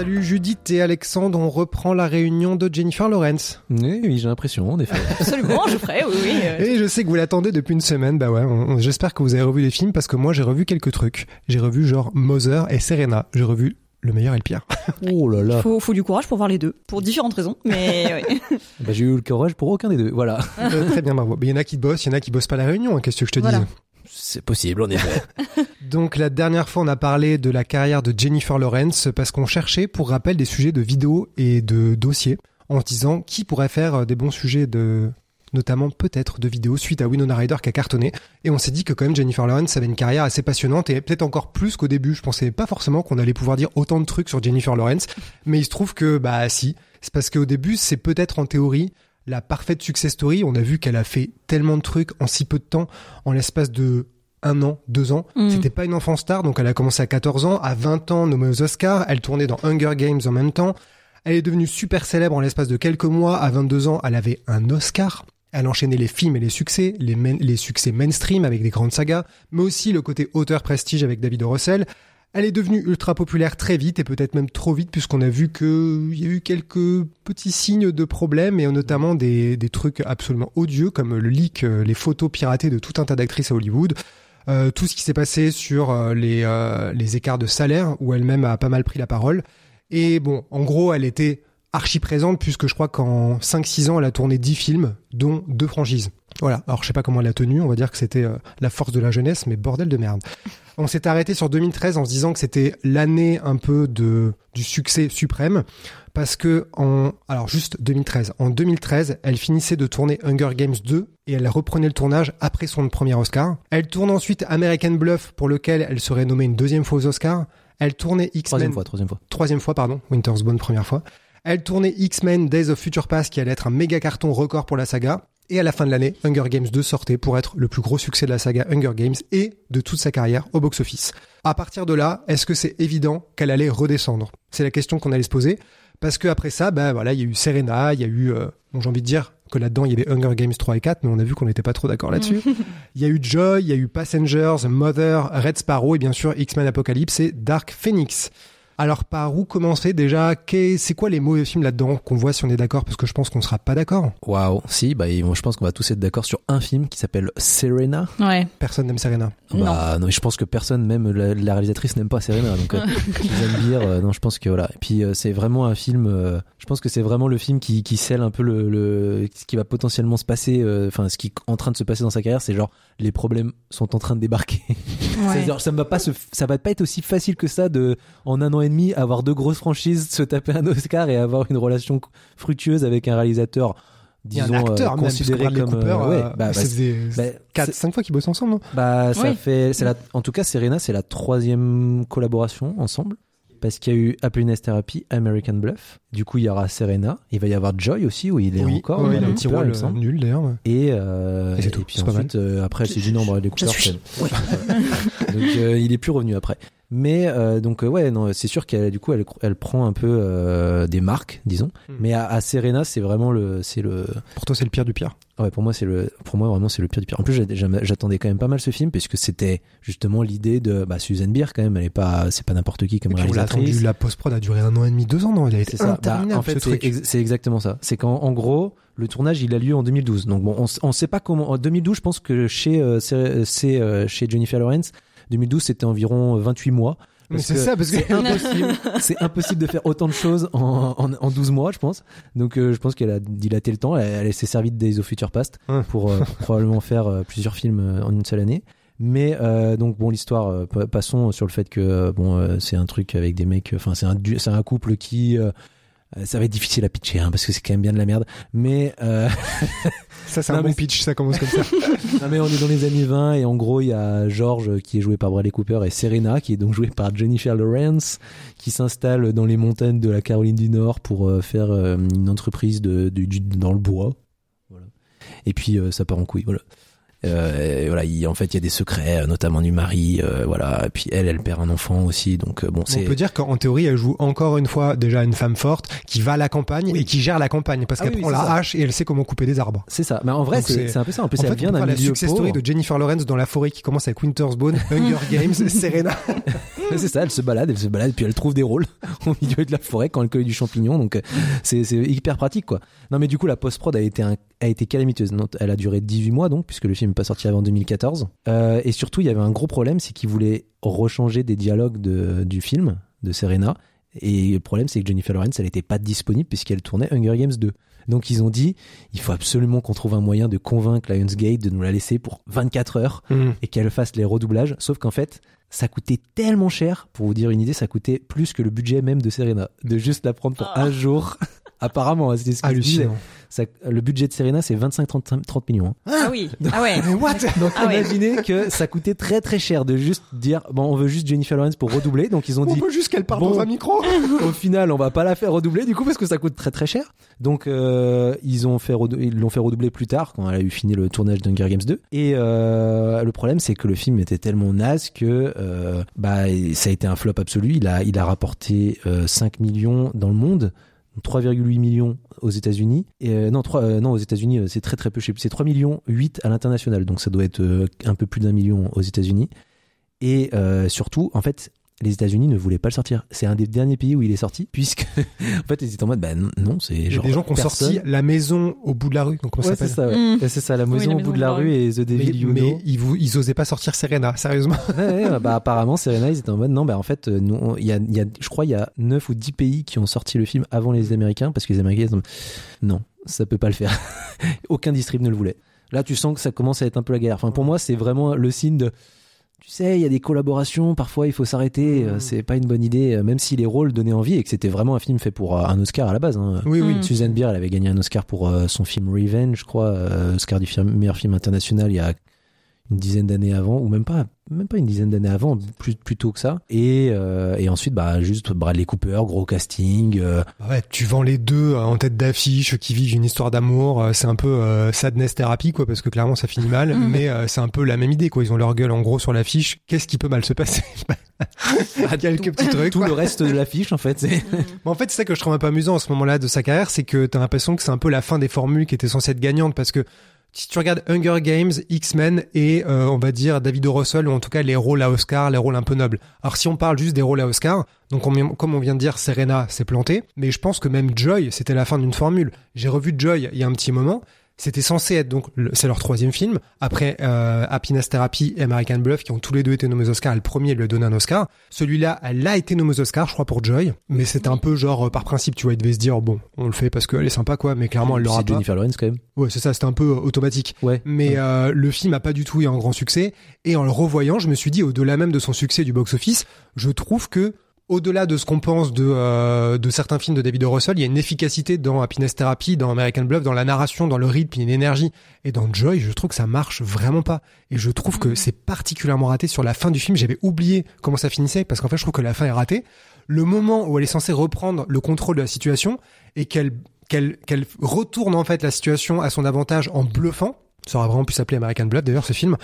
Salut Judith et Alexandre, on reprend la réunion de Jennifer Lawrence. Oui, oui j'ai l'impression, en effet. Absolument, je ferai, oui, oui. euh, Et je sais que vous l'attendez depuis une semaine, bah ouais, j'espère que vous avez revu les films parce que moi j'ai revu quelques trucs. J'ai revu genre Mother et Serena, j'ai revu le meilleur et le pire. Oh là là. faut, faut du courage pour voir les deux, pour différentes raisons, mais oui. Bah, j'ai eu le courage pour aucun des deux. Voilà. Euh, très bien, bravo. Mais il y en a qui bossent, il y en a qui bossent pas la réunion, hein, qu'est-ce que je te Voilà. dise C'est possible, en effet. Donc la dernière fois, on a parlé de la carrière de Jennifer Lawrence parce qu'on cherchait, pour rappel, des sujets de vidéos et de dossiers en se disant qui pourrait faire euh, des bons sujets de notamment peut-être de vidéos suite à Winona Ryder qui a cartonné. Et on s'est dit que quand même Jennifer Lawrence avait une carrière assez passionnante et peut-être encore plus qu'au début. Je pensais pas forcément qu'on allait pouvoir dire autant de trucs sur Jennifer Lawrence, mais il se trouve que bah si, c'est parce qu'au début c'est peut-être en théorie la parfaite success story. On a vu qu'elle a fait tellement de trucs en si peu de temps, en l'espace de un an, deux ans. Mm. C'était pas une enfant star, donc elle a commencé à 14 ans. À 20 ans, nommée aux Oscars. Elle tournait dans Hunger Games en même temps. Elle est devenue super célèbre en l'espace de quelques mois. À 22 ans, elle avait un Oscar. Elle enchaînait les films et les succès, les, main- les succès mainstream avec des grandes sagas, mais aussi le côté auteur prestige avec David. Russell. Elle est devenue ultra populaire très vite et peut-être même trop vite puisqu'on a vu qu'il y a eu quelques petits signes de problèmes et notamment des, des trucs absolument odieux comme le leak, euh, les photos piratées de tout un tas d'actrices à Hollywood. Euh, tout ce qui s'est passé sur euh, les, euh, les écarts de salaire où elle-même a pas mal pris la parole. Et bon, en gros, elle était archi présente puisque je crois qu'en 5-6 ans, elle a tourné 10 films, dont deux franchises. Voilà. Alors, je sais pas comment elle a tenu. On va dire que c'était euh, la force de la jeunesse, mais bordel de merde. On s'est arrêté sur 2013 en se disant que c'était l'année un peu de du succès suprême parce que en alors juste 2013, en 2013, elle finissait de tourner Hunger Games 2 et elle reprenait le tournage après son premier Oscar. Elle tourne ensuite American Bluff pour lequel elle serait nommée une deuxième fois aux Oscars. Elle tournait X-Men Troisième fois, troisième fois. troisième fois, pardon, Winter's Bone première fois. Elle tournait X-Men Days of Future Past qui allait être un méga carton record pour la saga. Et à la fin de l'année, Hunger Games 2 sortait pour être le plus gros succès de la saga Hunger Games et de toute sa carrière au box-office. À partir de là, est-ce que c'est évident qu'elle allait redescendre? C'est la question qu'on allait se poser. Parce que après ça, ben voilà, il y a eu Serena, il y a eu, euh, bon, j'ai envie de dire que là-dedans il y avait Hunger Games 3 et 4, mais on a vu qu'on n'était pas trop d'accord là-dessus. Il y a eu Joy, il y a eu Passengers, Mother, Red Sparrow et bien sûr X-Men Apocalypse et Dark Phoenix. Alors par où commencer déjà? C'est quoi les mauvais films là-dedans qu'on voit si on est d'accord? Parce que je pense qu'on sera pas d'accord. Waouh. Si, bah, je pense qu'on va tous être d'accord sur un film qui s'appelle Serena. Ouais. Personne n'aime Serena. Bah, non, je pense que personne, même la, la réalisatrice, n'aime pas Serena. Donc, euh, j'aime dire, euh, non, je pense que voilà. Et puis, euh, c'est vraiment un film. euh, je pense que c'est vraiment le film qui, qui scelle un peu le, le ce qui va potentiellement se passer. euh, Enfin, ce qui est en train de se passer dans sa carrière, c'est genre les problèmes sont en train de débarquer. C'est genre, ça ne va pas se, ça va pas être aussi facile que ça de, en un an et demi, avoir deux grosses franchises, se taper un Oscar et avoir une relation fructueuse avec un réalisateur, disons, un acteur euh, considéré comme, Cooper, euh, ouais, euh, bah, bah, faisait bah, 4 c'est- 5 fois qu'ils bossent ensemble, non? Bah, ça Oui. fait, c'est la, en tout cas, Serena, c'est la troisième collaboration ensemble. Parce qu'il y a eu Happiness Therapy, American Bluff. Du coup, il y aura Serena. Il va y avoir Joy aussi, où il est Oui, encore. ouais, il a un petit il rôle me semble. euh, nul d'ailleurs. ouais. Et, euh, Et c'est tout, puis c'est pas ensuite, euh, après, elle s'est dit non, Bradley Cooper. c'est- Donc, euh, il est plus revenu après. Mais euh, donc euh, ouais, non, c'est sûr qu'elle du coup elle, elle prend un peu euh, des marques, disons. Hmm. Mais à, à Serena, c'est vraiment le, c'est le, Pour toi, c'est le pire du pire? ouais pour moi c'est le, pour moi vraiment c'est le pire du pire. En plus j'attendais quand même pas mal ce film puisque c'était justement l'idée de bah Suzanne Bier quand même, elle est pas, c'est pas n'importe qui comme Et puis, on l'a réalisatrice. attendu, la post-prod a duré un an et demi, deux ans, non? Il a été C'est Bah, en fait, ce c'est ex- exactement ça. C'est qu'en en gros, le tournage, il a lieu en 2012. Donc bon, on, on sait pas comment. En 2012, je pense que chez euh, c'est euh, chez Jennifer Lawrence, 2012, c'était environ 28 mois. Mais Parce c'est ça, parce que- c'est impossible. c'est impossible de faire autant de choses en, en, en 12 mois, je pense. Donc euh, je pense qu'elle a dilaté le temps. Elle, elle s'est servie de Days of Future Past Ouais. pour, euh, pour probablement faire euh, plusieurs films euh, en une seule année. Mais euh, donc bon l'histoire euh, pa- passons sur le fait que euh, bon euh, c'est un truc avec des mecs enfin c'est un c'est un couple qui euh, euh, ça va être difficile à pitcher hein, parce que c'est quand même bien de la merde mais euh, Ça, c'est un bon pitch, ça commence comme ça. non, mais on est dans les années 20 et en gros il y a George qui est joué par Bradley Cooper et Serena qui est donc jouée par Jennifer Lawrence qui s'installe dans les montagnes de la Caroline du Nord pour euh, faire euh, une entreprise de, de- du- dans le bois voilà. et puis euh, ça part en couille voilà Euh, et voilà, il, en fait, il y a des secrets, euh, notamment du mari, euh, voilà. Et puis elle, elle perd un enfant aussi, donc euh, bon, On c'est. peut dire qu'en théorie, elle joue encore une fois déjà une femme forte qui va à la campagne et qui gère la campagne parce Ah oui, prend la hache et elle sait comment couper des arbres. C'est ça. Mais en vrai, c'est un peu ça. En plus, en elle fait, vient on d'un la success story de Jennifer Lawrence dans la forêt qui commence avec Winter's Bone, Hunger Games, Serena. c'est ça, elle se balade, elle se balade, puis elle trouve des rôles au milieu de la forêt quand elle cueille du champignon. Donc euh, c'est c'est hyper pratique, quoi. Non, mais du coup, la post-prod a été un- a été calamiteuse. Non, Elle a duré 18 mois, donc, puisque le film n'est pas sorti avant 2014. Euh, et surtout, il y avait un gros problème, c'est qu'ils voulaient rechanger des dialogues de, du film de Serena. Et le problème, c'est que Jennifer Lawrence, elle n'était pas disponible puisqu'elle tournait Hunger Games 2. Donc ils ont dit, il faut absolument qu'on trouve un moyen de convaincre Lionsgate de nous la laisser pour 24 heures et qu'elle fasse les redoublages. Sauf qu'en fait, ça coûtait tellement cher. Pour vous dire une idée, ça coûtait plus que le budget même de Serena. De juste la prendre pour un jour. Apparemment, hein, c'est ce qu'ils disaient. Hallucinant. Ça- le budget de Serena, c'est 25-30 30 millions. hein. Ah oui. Ah ouais. Mais what? Donc Ah ouais. imaginez que ça coûtait très très cher de juste dire, bon, on veut juste Jennifer Lawrence pour redoubler. Donc ils ont On dit, peut juste qu'elle parle Bon. dans un micro. au final, on va pas la faire redoubler du coup parce que ça coûte très très cher. Donc euh, ils ont fait ils l'ont fait redoubler plus tard quand elle a eu fini le tournage d'Hunger Games 2. Et euh, le problème c'est que le film était tellement naze que euh, bah ça a été un flop absolu. Il a il a rapporté euh, 5 millions dans le monde. 3,8 millions aux États-Unis. Et euh, non 3 euh, non aux États-Unis euh, c'est très très peu c'est 3 millions 8 à l'international. Donc ça doit être un peu plus d'un million aux États-Unis. Et surtout en fait les États-Unis ne voulaient pas le sortir. C'est un des derniers pays où il est sorti, puisque en fait ils étaient en mode, bah non, c'est Il y a genre des gens qui ont sorti la maison au bout de la rue. Donc comment Ouais, ça c'est s'appelle ça, ouais. Mm. C'est ça, la Oui, maison la au maison bout de la rue et The mais, Devil You mais Know. ils, ils osaient pas sortir Serena, sérieusement. Ouais, ouais, bah apparemment Serena ils étaient en mode non bah en fait euh, nous il y a, il y a je crois il y a 9 ou 10 pays qui ont sorti le film avant les Américains parce que les Américains ils ont non ça peut pas le faire aucun distrib ne le voulait là tu sens que ça commence à être un peu la guerre enfin pour moi c'est vraiment le signe de tu sais il y a des collaborations parfois il faut s'arrêter euh, c'est pas une bonne idée euh, même si les rôles donnaient envie et que c'était vraiment un film fait pour euh, un Oscar à la base hein. Oui, oui. Mm. Suzanne Bier, elle avait gagné un Oscar pour son film Revenge, je crois, euh, Oscar du film- meilleur film international il y a une dizaine d'années avant, ou même pas, même pas une dizaine d'années avant, plus, plus tôt que ça. Et, euh, et ensuite, bah, juste Bradley Cooper, gros casting. euh, Bah ouais, tu vends les deux euh, en tête d'affiche qui vivent une histoire d'amour. C'est un peu euh, sadness thérapie, quoi, parce que clairement ça finit mal. Mais euh, c'est un peu la même idée, quoi. Ils ont leur gueule en gros sur l'affiche. Qu'est-ce qui peut mal se passer? Quelques petits trucs. tout quoi. le reste de l'affiche, en fait, c'est. Mais en fait, c'est ça que je trouve un peu amusant à ce moment-là de sa carrière, c'est que t'as l'impression que c'est un peu la fin des formules qui étaient censées être gagnantes, parce que si tu regardes Hunger Games, X-Men et euh, on va dire David O. Russell, ou en tout cas les rôles à Oscar, les rôles un peu nobles. Alors si on parle juste des rôles à Oscar, donc on- comme on vient de dire, Serena s'est plantée, mais je pense que même Joy, c'était la fin d'une formule. J'ai revu Joy il y a un petit moment. C'était censé être donc le- c'est leur troisième film après euh, Happiness Therapy et American Bluff qui ont tous les deux été nommés aux Oscars. Le premier lui a donné un Oscar. Celui-là, elle a été nommée aux Oscars, je crois pour Joy, mais c'était un peu genre euh, par principe, tu vois, il devait se dire bon, on le fait parce qu'elle est sympa quoi, mais clairement elle l'aura C'est pas. Jennifer Lawrence, quand même. Ouais, c'est ça, c'était un peu euh, automatique. Ouais. Mais euh, le film a pas du tout eu un grand succès. Et en le revoyant, je me suis dit, au-delà même de son succès du box-office, je trouve que au-delà de ce qu'on pense de, euh, de certains films de David O. Russell, il y a une efficacité dans Happiness Therapy, dans American Bluff, dans la narration, dans le rythme, il y a une énergie. Et dans Joy, je trouve que ça marche vraiment pas. Et je trouve que c'est particulièrement raté sur la fin du film. J'avais oublié comment ça finissait, parce qu'en fait, je trouve que la fin est ratée. Le moment où elle est censée reprendre le contrôle de la situation et qu'elle qu'elle qu'elle retourne en fait la situation à son avantage en bluffant, ça aurait vraiment pu s'appeler American Bluff d'ailleurs ce film,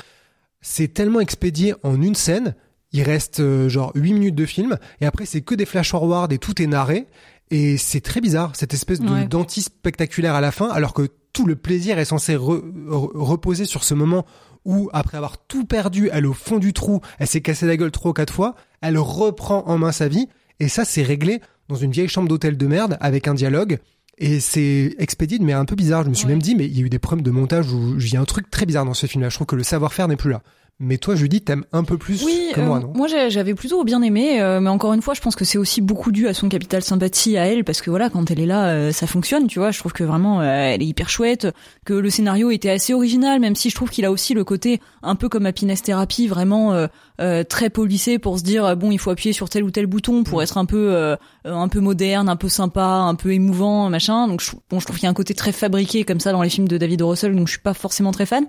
c'est tellement expédié en une scène, il reste euh, genre 8 minutes de film et après c'est que des flash forward et tout est narré et c'est très bizarre cette espèce de Ouais. d'anti spectaculaire à la fin alors que tout le plaisir est censé re- re- reposer sur ce moment où après avoir tout perdu, elle est au fond du trou, elle s'est cassé la gueule trois ou quatre fois, elle reprend en main sa vie et ça c'est réglé dans une vieille chambre d'hôtel de merde avec un dialogue et c'est expédié mais un peu bizarre. Je me suis Ouais. même dit mais il y a eu des problèmes de montage où il y a un truc très bizarre dans ce film là. Je trouve que le savoir-faire n'est plus là. Mais toi Judy t'aimes un peu plus Oui, que euh, moi non? moi j'avais plutôt bien aimé, euh, mais encore une fois, je pense que c'est aussi beaucoup dû à son capital sympathie à elle, parce que voilà, quand elle est là, euh, ça fonctionne, tu vois. Je trouve que vraiment, euh, elle est hyper chouette, que le scénario était assez original, même si je trouve qu'il a aussi le côté un peu comme Happiness Therapy, vraiment euh, euh, très policé pour se dire euh, bon, il faut appuyer sur tel ou tel bouton pour être un peu euh, euh, un peu moderne, un peu sympa, un peu émouvant, machin. Donc je, bon, je trouve qu'il y a un côté très fabriqué comme ça dans les films de David. Russell, donc je suis pas forcément très fan.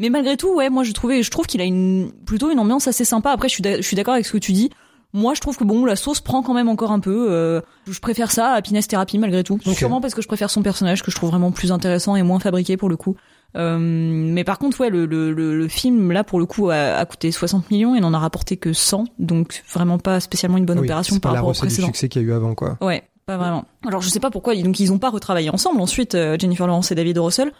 Mais malgré tout, ouais, moi je trouvais, je trouve qu'il a une plutôt une ambiance assez sympa. Après, je suis, d'a- je suis d'accord avec ce que tu dis. Moi, je trouve que bon, la sauce prend quand même encore un peu. euh, je préfère ça à Happiness Therapy malgré tout. Sûrement parce que je préfère son personnage que je trouve vraiment plus intéressant et moins fabriqué pour le coup. Euh, mais par contre, ouais, le, le, le, le film là pour le coup a, a coûté 60 millions et n'en a rapporté que 100, donc vraiment pas spécialement une bonne Oui, opération pas par la rapport au recette du précédent. succès qu'il y a eu avant quoi. Ouais, pas vraiment. Alors je sais pas pourquoi, donc ils ont pas retravaillé ensemble ensuite, euh, Jennifer Lawrence et David. Russell.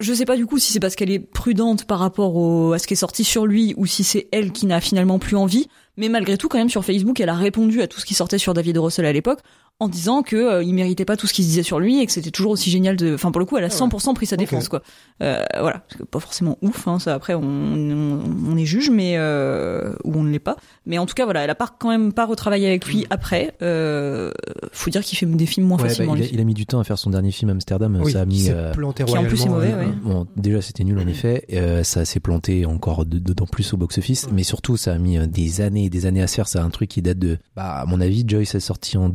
Je sais pas du coup si c'est parce qu'elle est prudente par rapport à ce qui est sorti sur lui ou si c'est elle qui n'a finalement plus envie. Mais malgré tout, quand même sur Facebook, elle a répondu à tout ce qui sortait sur David. Russell à l'époque en disant que euh, il méritait pas tout ce qui se disait sur lui et que c'était toujours aussi génial de. Enfin pour le coup, elle a 100% pris sa défense quoi. Euh, voilà, parce que pas forcément ouf. Hein, ça après on, on, on est juge, mais euh, ou on ne l'est pas. Mais en tout cas voilà, elle a pas quand même pas retravaillé avec lui après. Euh, faut dire qu'il fait des films moins Ouais, bah, facilement. il, a, lui. il a mis du temps à faire son dernier film Amsterdam. Oui, ça a mis. s'est euh, planté qui en plus est mauvais, euh, ouais. Bon, déjà c'était nul en effet. Euh, ça s'est planté encore d'autant plus au box-office, mais surtout ça a mis des années et des années à se faire. C'est un truc qui date de, bah, à mon avis, Joyce est sorti en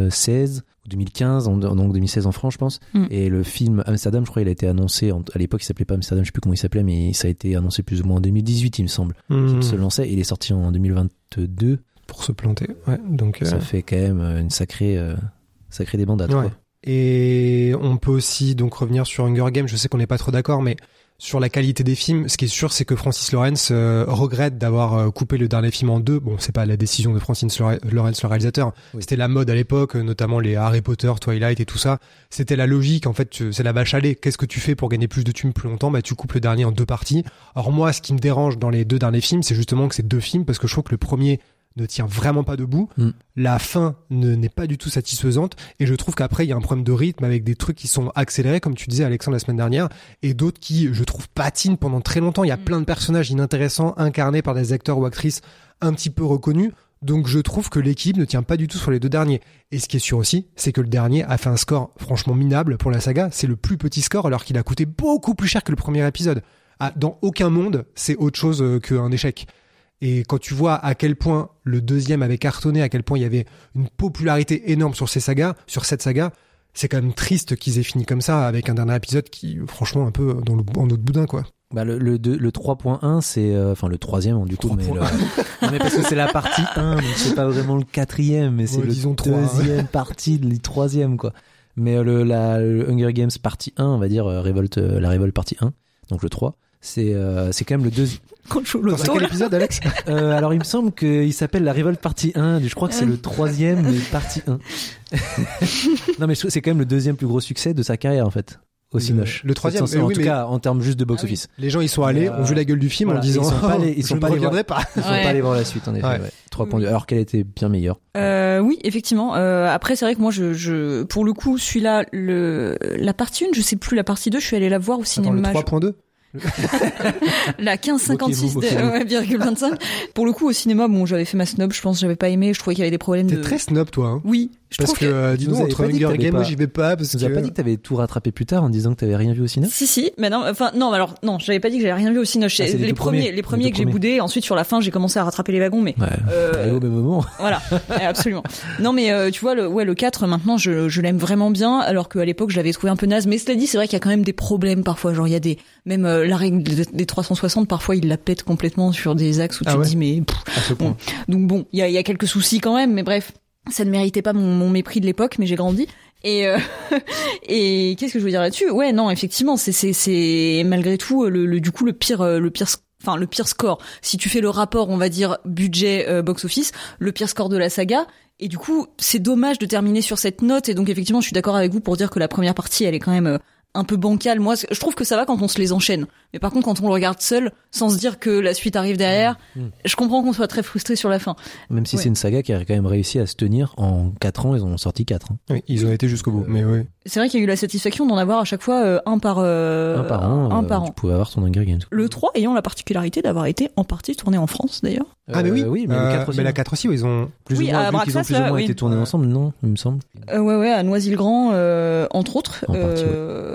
2016 ou 2015, en- donc 2016 en France, je pense. Mm. Et le film Amsterdam, je crois, il a été annoncé en- à l'époque, il s'appelait pas Amsterdam, je sais plus comment il s'appelait, mais ça a été annoncé plus ou moins en 2018, il me semble. Il se lançait. Il est sorti en 2022. pour se planter. Ouais, donc euh, Ça fait quand même euh, une sacrée, euh, sacrée débandade. Ouais. quoi. Et on peut aussi donc revenir sur Hunger Games. Je sais qu'on n'est pas trop d'accord, mais sur la qualité des films, ce qui est sûr, c'est que Francis Lawrence euh, regrette d'avoir euh, coupé le dernier film en deux. Bon, c'est pas la décision de Francis Lawrence, le réalisateur. Oui. C'était la mode à l'époque, euh, notamment les Harry Potter, Twilight et tout ça. C'était la logique. En fait, c'est la vache à lait. Qu'est-ce que tu fais pour gagner plus de thunes plus longtemps? Bah, tu coupes le dernier en deux parties. Or moi, ce qui me dérange dans les deux derniers films, c'est justement que c'est deux films parce que je trouve que le premier ne tient vraiment pas debout. Mm. La fin ne- n'est pas du tout satisfaisante et je trouve qu'après il y a un problème de rythme avec des trucs qui sont accélérés comme tu disais Alexandre la semaine dernière et d'autres qui je trouve patinent pendant très longtemps. Il y a Mm. plein de personnages inintéressants incarnés par des acteurs ou actrices un petit peu reconnus. Donc je trouve que l'équipe ne tient pas du tout sur les deux derniers. Et ce qui est sûr aussi, c'est que le dernier a fait un score franchement minable pour la saga. C'est le plus petit score alors qu'il a coûté beaucoup plus cher que le premier épisode. Ah, dans aucun monde, c'est autre chose euh, qu'un échec. Et quand tu vois à quel point le deuxième avait cartonné, à quel point il y avait une popularité énorme sur ces sagas, sur cette saga, c'est quand même triste qu'ils aient fini comme ça avec un dernier épisode qui, franchement, un peu dans le, en autre boudin, quoi. Bah le, le, le 3.1 c'est euh, enfin le troisième du coup mais, 3.1. le- Non, mais parce que c'est la partie 1 donc c'est pas vraiment le quatrième mais c'est Ouais, le disons ouais. deuxième partie le troisième quoi mais euh, le, la, le Hunger Games partie 1 on va dire euh, révolte la révolte partie 1 donc le 3 c'est euh, c'est quand même le deuxième Quand je joue loto, quel épisode, Alex euh, alors il me semble qu'il s'appelle la révolte partie 1 je crois que c'est le troisième mais partie 1 non mais c'est quand même le deuxième plus gros succès de sa carrière en fait au Le- Cinoche le troisième, C'est- mais en oui, tout mais- cas en termes juste de box Ah oui. office Les gens, ils sont allés, euh, ont vu la gueule du film voilà, en disant ils sont pas allés- ils sont pas ne allés voir- pas. ils sont Ouais. pas allés voir la suite en effet Ouais. ouais. 3.2 alors qu'elle était bien meilleure Euh, oui, effectivement. Euh, après, c'est vrai que moi, je, je, pour le coup, celui-là, le, la partie 1, je sais plus, la partie 2, je suis allée la voir au Attends, le cinéma. 3.2 La 1556 Moquez-vous, de- moquez-vous. ouais, virgule 25. Pour le coup, au cinéma, bon, j'avais fait ma snob, je pense, j'avais pas aimé, je trouvais qu'il y avait des problèmes T'es de. très snob, toi. Hein. Oui, je Parce que, euh, dis nous donc, entre Hunger Games, moi, pas- j'y vais pas parce Tu nous as que. pas dit que t'avais tout rattrapé plus tard en disant que t'avais rien vu au cinéma Si si, mais non, enfin non, alors non, j'avais pas dit que j'avais rien vu au cinéma. Ah, les les premiers, premiers. les premiers que j'ai boudé. Ensuite sur la fin, j'ai commencé à rattraper les wagons, mais Ouais. Euh, au même moment. Voilà, absolument. Non mais euh, tu vois le ouais le 4 maintenant je, je l'aime vraiment bien alors qu'à l'époque je l'avais trouvé un peu naze mais cela dit c'est vrai qu'il y a quand même des problèmes parfois genre il y a des même euh, la règle des des 360 parfois il la pète complètement sur des axes où Ah tu ouais te dis mais pff. À ce point. donc bon il y a, il y a quelques soucis quand même mais bref ça ne méritait pas mon, mépris de l'époque mais j'ai grandi et euh, et qu'est-ce que je veux dire là-dessus? Ouais non effectivement c'est c'est c'est malgré tout le, le du coup le pire euh, le pire enfin le pire score. Si tu fais le rapport, on va dire budget euh, box office, le pire score de la saga. Et du coup, c'est dommage de terminer sur cette note. Et donc effectivement, je suis d'accord avec vous pour dire que la première partie, elle est quand même euh, un peu bancale. Moi, je trouve que ça va quand on se les enchaîne. Mais par contre, quand on le regarde seul, sans se dire que la suite arrive derrière, Mmh. je comprends qu'on soit très frustré sur la fin. Même si Ouais. c'est une saga qui a quand même réussi à se tenir en 4 ans, ils en ont sorti 4. Oui, ils ont été jusqu'au bout. Mais oui. C'est vrai qu'il y a eu la satisfaction d'en avoir à chaque fois euh, un par euh, un par an, un euh, par tu an. pouvais avoir ton Hunger Games. Le 3 ayant la particularité d'avoir été en partie tourné en France d'ailleurs. Ah mais oui, Euh, oui, mais Euh, le 4 aussi. mais la hein. 4 aussi, ils ont plus Oui, ou moins, à vu qu'ils ont Braxas, plus ou là, moins oui. été tournés ensemble, non, il me semble. Euh, ouais ouais à Noisy-le-Grand euh, entre autres. En partie, ouais.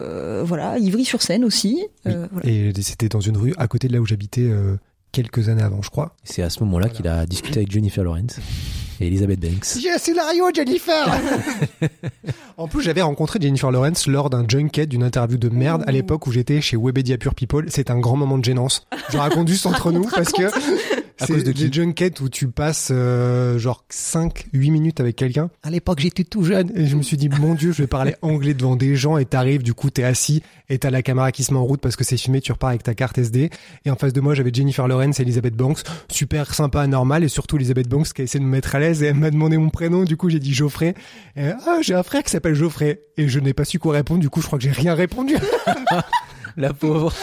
Euh, Voilà, Ivry-sur-Seine aussi. Euh, voilà. Et c'était dans une rue à côté de là où j'habitais euh, quelques années avant, je crois. C'est à ce moment-là qu'il a discuté avec Jennifer Lawrence et Elizabeth Banks. J'ai un scénario, Jennifer En plus, j'avais rencontré Jennifer Lawrence lors d'un junket d'une interview de merde à l'époque où j'étais chez Webedia Pure People. C'est un grand moment de gênance. Je raconte juste entre nous parce que c'est cause de qui des junkets où tu passes euh, genre 5 8 minutes avec quelqu'un. À l'époque, j'étais tout jeune et je me suis dit mon dieu, je vais parler anglais devant des gens et t'arrives du coup t'es assis et t'as la caméra qui se met en route parce que c'est filmé, tu repars avec ta carte SD et en face de moi, j'avais Jennifer Lawrence et Elizabeth Banks, super sympa, normal et surtout Elizabeth Banks qui a essayé de me mettre à l'aise et elle m'a demandé mon prénom, du coup j'ai dit Geoffrey. Et, ah, j'ai un frère qui s'appelle Geoffrey et je n'ai pas su quoi répondre, du coup je crois que j'ai rien répondu. La pauvre,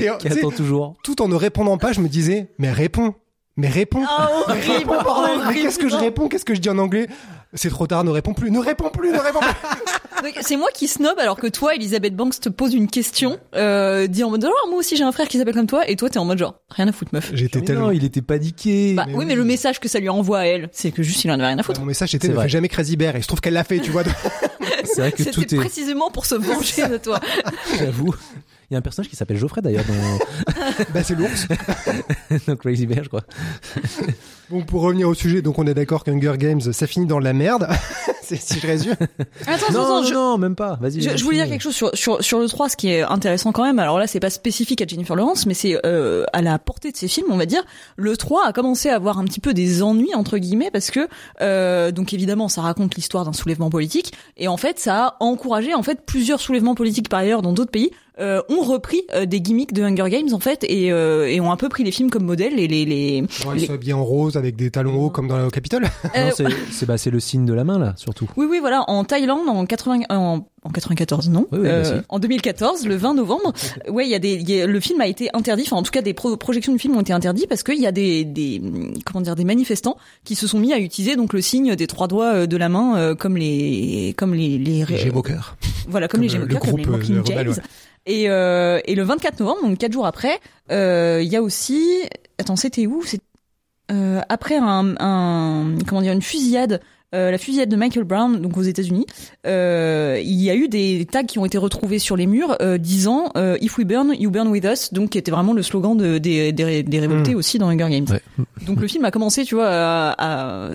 Et, qui attend toujours. tout en ne répondant pas, je me disais mais réponds, mais réponds. Ah, horrible. Mais qu'est-ce que je réponds? Qu'est-ce que je dis en anglais? C'est trop tard, ne réponds plus, ne réponds plus, ne réponds plus. C'est moi qui snob alors que toi, Elisabeth Banks te pose une question, euh, dit en mode alors moi aussi j'ai un frère qui s'appelle comme toi et toi t'es en mode genre rien à foutre meuf. J'étais tellement. non, il était paniqué. Bah mais oui, mais le message que ça lui envoie à elle, c'est que juste il en avait rien à foutre. Mon message était ne vrai. fais jamais Crazy Bear et je trouve qu'elle l'a fait, tu vois. C'est vrai que tout C'était est. précisément pour se venger de toi. J'avoue. Il y a un personnage qui s'appelle Geoffrey d'ailleurs dans, bah c'est l'ours. dans Crazy Bear, je crois. Bon, pour revenir au sujet, donc on est d'accord qu'Hunger Games, ça finit dans la merde. c'est si je résume. Attends, Non, attends, non, je, non, même pas. Vas-y. je, je voulais dire quelque chose sur, sur, sur le 3, ce qui est intéressant quand même. Alors là, c'est pas spécifique à Jennifer Lawrence, mais c'est euh, à la portée de ses films, on va dire. Le 3 a commencé à avoir un petit peu des ennuis, entre guillemets, parce que, euh, donc évidemment, ça raconte l'histoire d'un soulèvement politique, et en fait, ça a encouragé, en fait, plusieurs soulèvements politiques par ailleurs dans d'autres pays, euh, ont repris euh, des gimmicks de Hunger Games, en fait, et, euh, et ont un peu pris les films comme modèle, et les... les, Genre, ils les- sont habillés en rose avec des talons hauts comme dans le Capitole. Euh, Non, c'est c'est bah, c'est le signe de la main là, surtout. Oui, oui, voilà, en Thaïlande, en 80, en, en 94, non, Oui, oui, bah Euh, si. en 2014, le 20 novembre. ouais, il y a des, il y a- le film a été interdit. Enfin, en tout cas, des pro- projections du film ont été interdites parce qu'il y a des, des, comment dire, des manifestants qui se sont mis à utiliser donc le signe des trois doigts euh, de la main euh, comme les, comme les, les, Les voilà, comme, Comme les le- le Gévauqueurs, comme les euh, ouais. Et, euh, et le 24 novembre, donc quatre jours après, euh, il y a aussi, attends, c'était où? Euh, après un, un, comment dire, une fusillade. Euh, la fusillade de Michael Brown, donc aux États-Unis, euh, il y a eu des tags qui ont été retrouvés sur les murs euh, disant euh, "If we burn, you burn with us", donc qui était vraiment le slogan de, des, des, des révoltés Mm. aussi dans Hunger Games. Ouais. Donc le film a commencé, tu vois, à, à-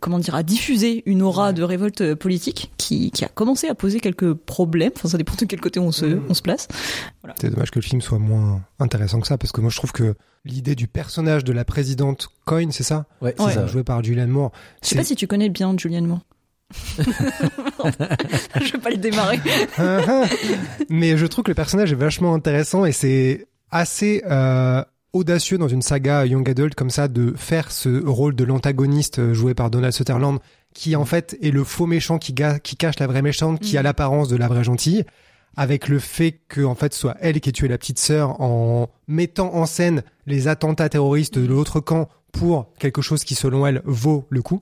comment dire, à diffuser une aura de révolte politique qui, qui a commencé à poser quelques problèmes. Enfin, ça dépend de quel côté on se, Mm. on se place. C'est dommage que le film soit moins intéressant que ça parce que moi je trouve que l'idée du personnage de la présidente Coyne, c'est ça? Ouais, Ouais. c'est ça. Joué par Julianne Moore. Je sais pas si tu connais bien Julianne Moore. je vais pas le démarrer. Mais je trouve que le personnage est vachement intéressant et c'est assez euh, audacieux dans une saga young adult comme ça de faire ce rôle de l'antagoniste euh, joué par Donald Sutherland qui en fait est le faux méchant qui, ga- qui cache la vraie méchante qui Mm. a l'apparence de la vraie gentille avec le fait que en fait soit elle qui ait tué la petite sœur en mettant en scène les attentats terroristes de l'autre camp pour quelque chose qui selon elle vaut le coup.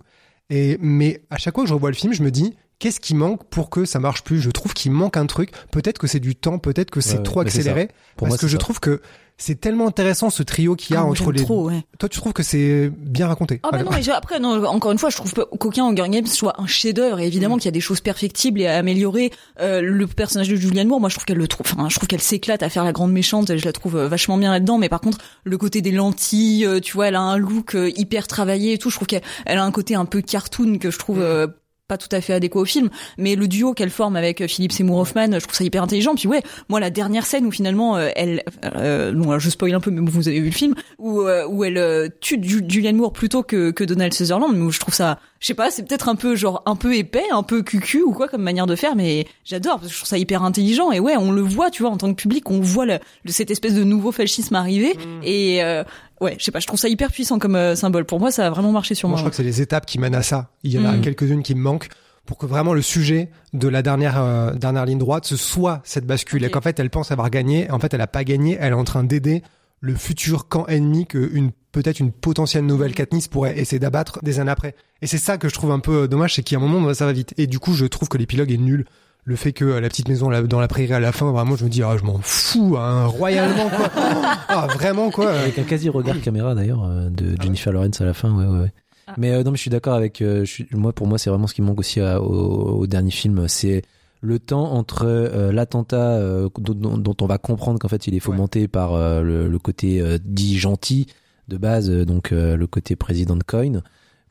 Et mais à chaque fois que je revois le film je me dis qu'est-ce qui manque pour que ça marche plus? Je trouve qu'il manque un truc peut-être que c'est du temps peut-être que c'est Ouais, trop accéléré Pour parce moi, que je ça. trouve que c'est tellement intéressant ce trio qu'il y a Ah, entre les trop, ouais. toi tu trouves que c'est bien raconté Ah bah non, mais je- après, non, encore une fois, je trouve qu'aucun Hunger Games soit un chef-d'œuvre. Et Mm. évidemment qu'il y a des choses perfectibles et à améliorer. Euh, le personnage de Julianne Moore, moi, je trouve qu'elle le trouve, enfin, je trouve qu'elle s'éclate à faire la grande méchante. Je la trouve euh, vachement bien là-dedans. Mais par contre, le côté des lentilles, euh, tu vois, elle a un look euh, hyper travaillé et tout. Je trouve qu'elle elle a un côté un peu cartoon que je trouve Mm. Euh, pas tout à fait adéquat au film, mais le duo qu'elle forme avec Philippe Seymour Hoffman, je trouve ça hyper intelligent. Puis ouais, moi la dernière scène où finalement elle, euh, bon, je spoil un peu, mais vous avez vu le film, où où elle tue Julianne Moore plutôt que que Donald Sutherland, mais où je trouve ça, je sais pas, c'est peut-être un peu genre un peu épais, un peu cucu ou quoi comme manière de faire, mais j'adore parce que je trouve ça hyper intelligent et ouais, on le voit, tu vois, en tant que public, on voit le, cette espèce de nouveau fascisme arriver mm. et ouais, je sais pas, je trouve ça hyper puissant comme euh, symbole. Pour moi, ça a vraiment marché sur moi. moi je crois que c'est les étapes qui mènent à ça. Il y en a mm. quelques-unes qui me manquent pour que vraiment le sujet de la dernière euh, dernière ligne droite ce soit cette bascule et qu'en fait elle pense avoir gagné, en fait elle a pas gagné, elle est en train d'aider le futur camp ennemi que une peut-être une potentielle nouvelle Katniss pourrait essayer d'abattre des années après. Et c'est ça que je trouve un peu dommage, c'est a un moment ça va vite. Et du coup, je trouve que l'épilogue est nul le fait que la petite maison dans la prairie à la fin, vraiment, je me dis, ah, je m'en fous, hein, royalement, quoi. ah, vraiment, quoi. Avec un quasi regard caméra, d'ailleurs, euh, de ah Jennifer Lawrence à la fin, ouais, ouais. Ah. Mais euh, non, mais je suis d'accord avec. Euh, moi, pour moi, c'est vraiment ce qui manque aussi au, dernier film. C'est le temps entre l'attentat dont, on va comprendre qu'en fait il est fomenté par le, côté dit gentil de base, donc le côté président de Coin,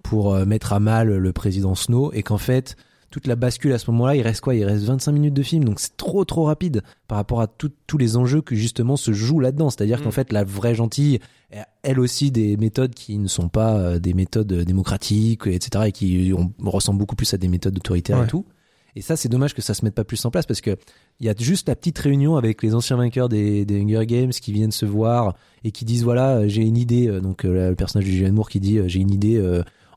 pour mettre à mal le président Snow, et qu'en fait toute la bascule à ce moment-là, il reste quoi? Il reste 25 minutes de film, donc c'est trop trop rapide par rapport à tous les enjeux que justement se jouent là-dedans. C'est-à-dire qu'en mm. fait, la vraie gentille, elle aussi des méthodes qui ne sont pas euh, des méthodes démocratiques, etc., et qui ressemblent beaucoup plus à des méthodes autoritaires et tout. Et ça, c'est dommage que ça se mette pas plus en place parce que il y a juste la petite réunion avec les anciens vainqueurs des, Hunger Games qui viennent se voir et qui disent voilà, j'ai une idée. Euh, donc euh, le personnage de Julianne Moore qui dit j'ai une idée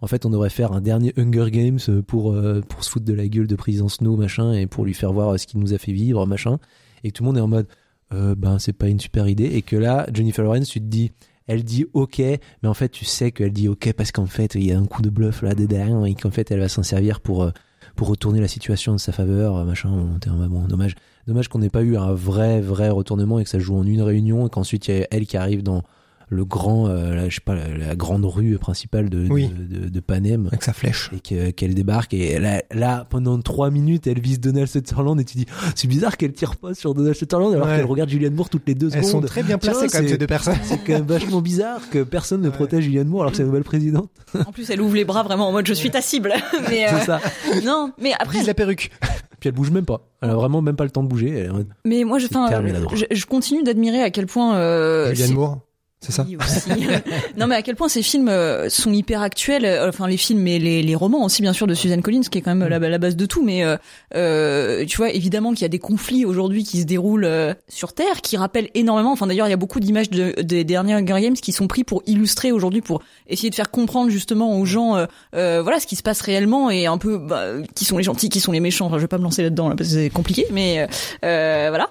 en fait, on devrait faire un dernier Hunger Games euh, pour, euh, pour se foutre de la gueule de président Snow, machin, et pour lui faire voir euh, ce qu'il nous a fait vivre, machin. Et tout le monde est en mode, ben, c'est pas une super idée. Et que là, Jennifer Lawrence, tu te dis, elle dit ok, mais en fait, tu sais qu'elle dit ok parce qu'en fait, il y a un coup de bluff là derrière et qu'en fait, elle va s'en servir pour, pour retourner la situation de sa faveur, machin. Bon, dommage, dommage qu'on n'ait pas eu un vrai, vrai retournement et que ça joue en une réunion et qu'ensuite, il y a elle qui arrive dans le grand, euh, je sais pas, la, grande rue principale de, de, de, Panem. Avec sa flèche. Et qu'elle débarque. Et là, là, pendant trois minutes, elle vise Donald Sutherland et tu dis, oh, c'est bizarre qu'elle tire pas sur Donald Sutherland alors qu'elle regarde Julianne Moore toutes les deux secondes. Elles sont très bien placées comme ces deux personnes. C'est quand même vachement bizarre que personne ne protège Julianne Moore alors que c'est la nouvelle présidente. En plus, elle ouvre les bras vraiment en mode je suis ta cible. mais C'est euh, ça. Non, mais après. Vise la perruque. Puis elle bouge même pas. Elle a vraiment même pas le temps de bouger. Mais moi, je, je, je, continue d'admirer à quel point. Euh, Julianne Moore c'est ça. Non mais à quel point ces films euh, sont hyper actuels, euh, enfin les films et les, les, romans aussi bien sûr de Suzanne Collins qui est quand même la, la base de tout, mais euh, euh tu vois évidemment qu'il y a des conflits aujourd'hui qui se déroulent sur Terre, qui rappellent énormément, enfin d'ailleurs il y a beaucoup d'images de, des derniers Hunger Games qui sont pris pour illustrer aujourd'hui, pour essayer de faire comprendre justement aux gens voilà ce qui se passe réellement et un peu bah, qui sont les gentils, qui sont les méchants, enfin je vais pas me lancer là-dedans là, parce que c'est compliqué, mais voilà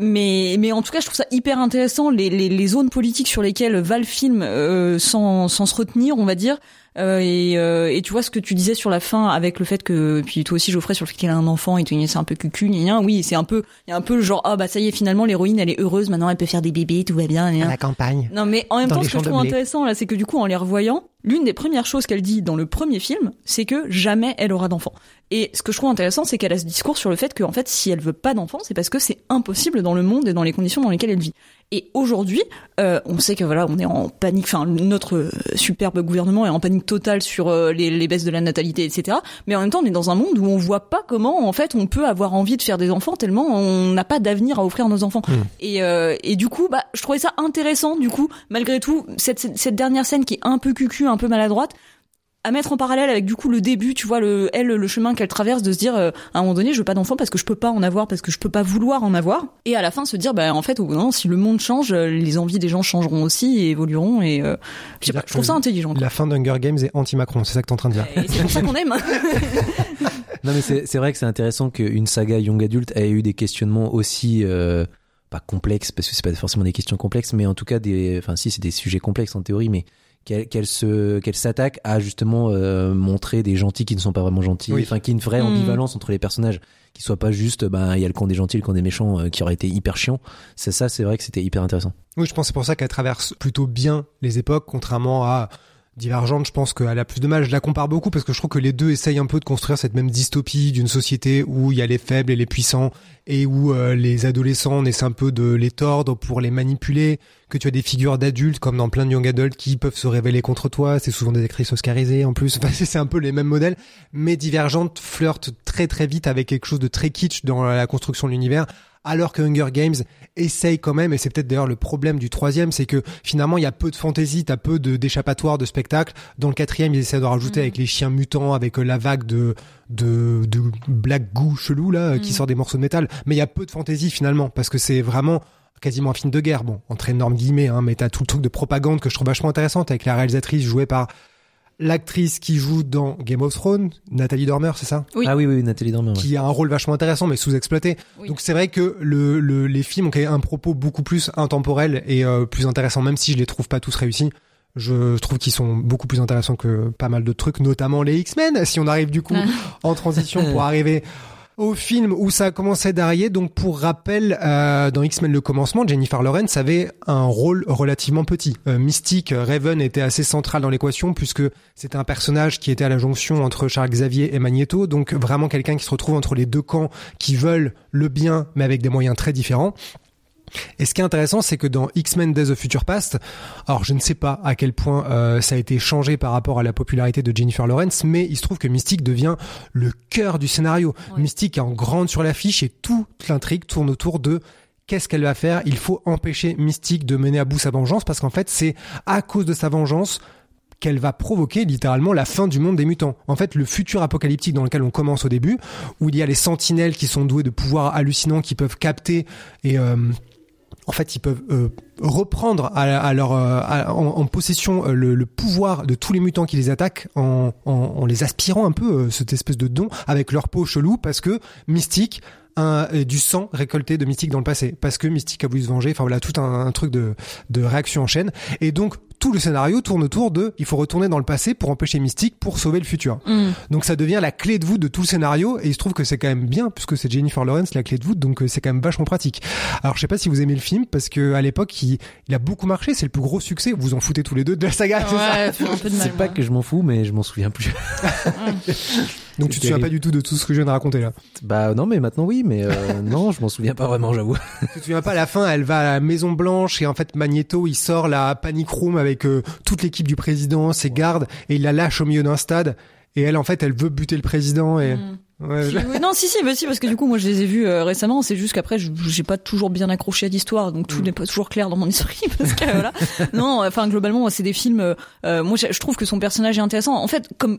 mais mais en tout cas je trouve ça hyper intéressant les, les, les zones politiques sur lesquelles va le film euh, sans sans se retenir on va dire euh, et, euh, et tu vois ce que tu disais sur la fin avec le fait que puis toi aussi Geoffrey sur le fait qu'il a un enfant et c'est un peu cucu oui c'est un peu il y a un peu le genre ah bah ça y est finalement l'héroïne elle est heureuse maintenant elle peut faire des bébés tout va bien à la campagne. Non mais en même temps ce que je trouve intéressant là c'est que du coup en les revoyant l'une des premières choses qu'elle dit dans le premier film c'est que jamais elle aura d'enfant. Et ce que je trouve intéressant, c'est qu'elle a ce discours sur le fait qu'en fait, si elle veut pas d'enfant, c'est parce que c'est impossible dans le monde et dans les conditions dans lesquelles elle vit. Et aujourd'hui, euh, on sait que voilà, on est en panique. Enfin, notre euh, superbe gouvernement est en panique totale sur euh, les, les, baisses de la natalité, etc. Mais en même temps, on est dans un monde où on voit pas comment, en fait, on peut avoir envie de faire des enfants tellement on n'a pas d'avenir à offrir à nos enfants. Mmh. Et, et du coup, bah, je trouvais ça intéressant. Du coup, malgré tout, cette, cette dernière scène qui est un peu cucu, un peu maladroite, à mettre en parallèle avec du coup le début, tu vois, le elle le chemin qu'elle traverse de se dire euh, à un moment donné je veux pas d'enfant parce que je peux pas en avoir parce que je peux pas vouloir en avoir et à la fin se dire bah en fait au non, si le monde change, les envies des gens changeront aussi et évolueront et euh, je, pas, je trouve ça intelligent. La fin d'Hunger Games est anti-Macron, c'est ça que t'es en train de dire. C'est pour ça qu'on aime. non mais c'est vrai que c'est intéressant qu'une saga young adulte ait eu des questionnements aussi euh, pas complexes parce que c'est pas forcément des questions complexes mais en tout cas des enfin si c'est des sujets complexes en théorie mais qu'elle se qu'elle s'attaque à justement euh, montrer des gentils qui ne sont pas vraiment gentils enfin qu'il y ait une vraie hmm. ambivalence entre les personnages qui soit pas juste ben il y a le camp des gentils le camp des méchants euh, qui aurait été hyper chiant. C'est ça c'est vrai que c'était hyper intéressant. Oui je pense c'est pour ça qu'elle traverse plutôt bien les époques contrairement à Divergente, je pense qu'elle a plus de mal. Je la compare beaucoup parce que je trouve que les deux essayent un peu de construire cette même dystopie d'une société où il y a les faibles et les puissants et où euh, les adolescents on essaie un peu de les tordre pour les manipuler, que tu as des figures d'adultes comme dans plein de young adults qui peuvent se révéler contre toi. C'est souvent des actrices oscarisées en plus. Enfin, c'est un peu les mêmes modèles. Mais Divergente flirte très très vite avec quelque chose de très kitsch dans la construction de l'univers alors que Hunger Games essaye quand même, et c'est peut-être d'ailleurs le problème du troisième, c'est que finalement il y a peu de fantaisie, t'as peu d'échappatoire, de, spectacle. Dans le quatrième, ils essaient de rajouter Mm. avec les chiens mutants, avec euh, la vague de de, de black goo chelou là, qui Mm. sort des morceaux de métal. Mais il y a peu de fantaisie finalement, parce que c'est vraiment quasiment un film de guerre, bon, entre énormes guillemets, hein, mais t'as tout le truc de propagande que je trouve vachement intéressante avec la réalisatrice jouée par l'actrice qui joue dans Game of Thrones, Nathalie Dormer, c'est ça? Oui. Ah oui, oui, Nathalie Dormer. ouais. qui a un rôle vachement intéressant mais sous-exploité. Oui. Donc c'est vrai que le, le- les films ont quand même un propos beaucoup plus intemporel et euh, plus intéressant, même si je les trouve pas tous réussis. Je trouve qu'ils sont beaucoup plus intéressants que pas mal de trucs, notamment les X-Men. Si on arrive du coup en transition pour arriver au film où ça a commencé d'arriver. Donc pour rappel, euh, dans X-Men le commencement, Jennifer Lawrence avait un rôle relativement petit. Euh, Mystique, euh, Raven était assez central dans l'équation puisque c'était un personnage qui était à la jonction entre Charles Xavier et Magneto. Donc vraiment quelqu'un qui se retrouve entre les deux camps qui veulent le bien mais avec des moyens très différents. Et ce qui est intéressant, c'est que dans X-Men Days of Future Past, alors je ne sais pas à quel point euh, ça a été changé par rapport à la popularité de Jennifer Lawrence, mais il se trouve que Mystique devient le cœur du scénario. Ouais. Mystique est en grande sur l'affiche et toute l'intrigue tourne autour de qu'est-ce qu'elle va faire. Il faut empêcher Mystique de mener à bout sa vengeance parce qu'en fait, c'est à cause de sa vengeance qu'elle va provoquer littéralement la fin du monde des mutants. En fait, le futur apocalyptique dans lequel on commence au début, où il y a les sentinelles qui sont doués de pouvoirs hallucinants, qui peuvent capter et euh, en fait, ils peuvent euh, reprendre à, leur euh, en, possession euh, le, pouvoir de tous les mutants qui les attaquent en, les aspirant un peu euh, cette espèce de don avec leur peau chelou parce que Mystique un, du sang récolté de Mystique dans le passé. Parce que Mystique a voulu se venger. Enfin voilà tout un, un truc de, de réaction en chaîne. Et donc tout le scénario tourne autour de il faut retourner dans le passé pour empêcher Mystique pour sauver le futur Mm. donc ça devient la clé de voûte de tout le scénario et il se trouve que c'est quand même bien puisque c'est Jennifer Lawrence la clé de voûte donc euh, c'est quand même vachement pratique. Alors je sais pas si vous aimez le film parce que à l'époque il, il a beaucoup marché, c'est le plus gros succès. Vous vous en foutez tous les deux de la saga, c'est ça Ouais, de mal. C'est pas que je m'en fous, mais je m'en souviens plus. Donc tu te souviens pas du tout de tout ce que je viens de raconter là. bah non, mais maintenant oui, mais euh, non, je m'en souviens pas vraiment, j'avoue. Tu te souviens pas à la fin, elle va à la Maison Blanche et en fait Magneto il sort la panic room avec euh, toute l'équipe du président, ses gardes et il la lâche au milieu d'un stade et elle en fait elle veut buter le président et Mm. Ouais, je- non, si, si, bah, si, parce que du coup, moi, je les ai vus euh, récemment. C'est juste qu'après, je- j'ai pas toujours bien accroché à l'histoire, donc tout Mm. n'est pas toujours clair dans mon esprit. Parce que voilà. non, enfin, globalement, c'est des films. euh, euh, moi, je trouve que son personnage est intéressant. En fait, comme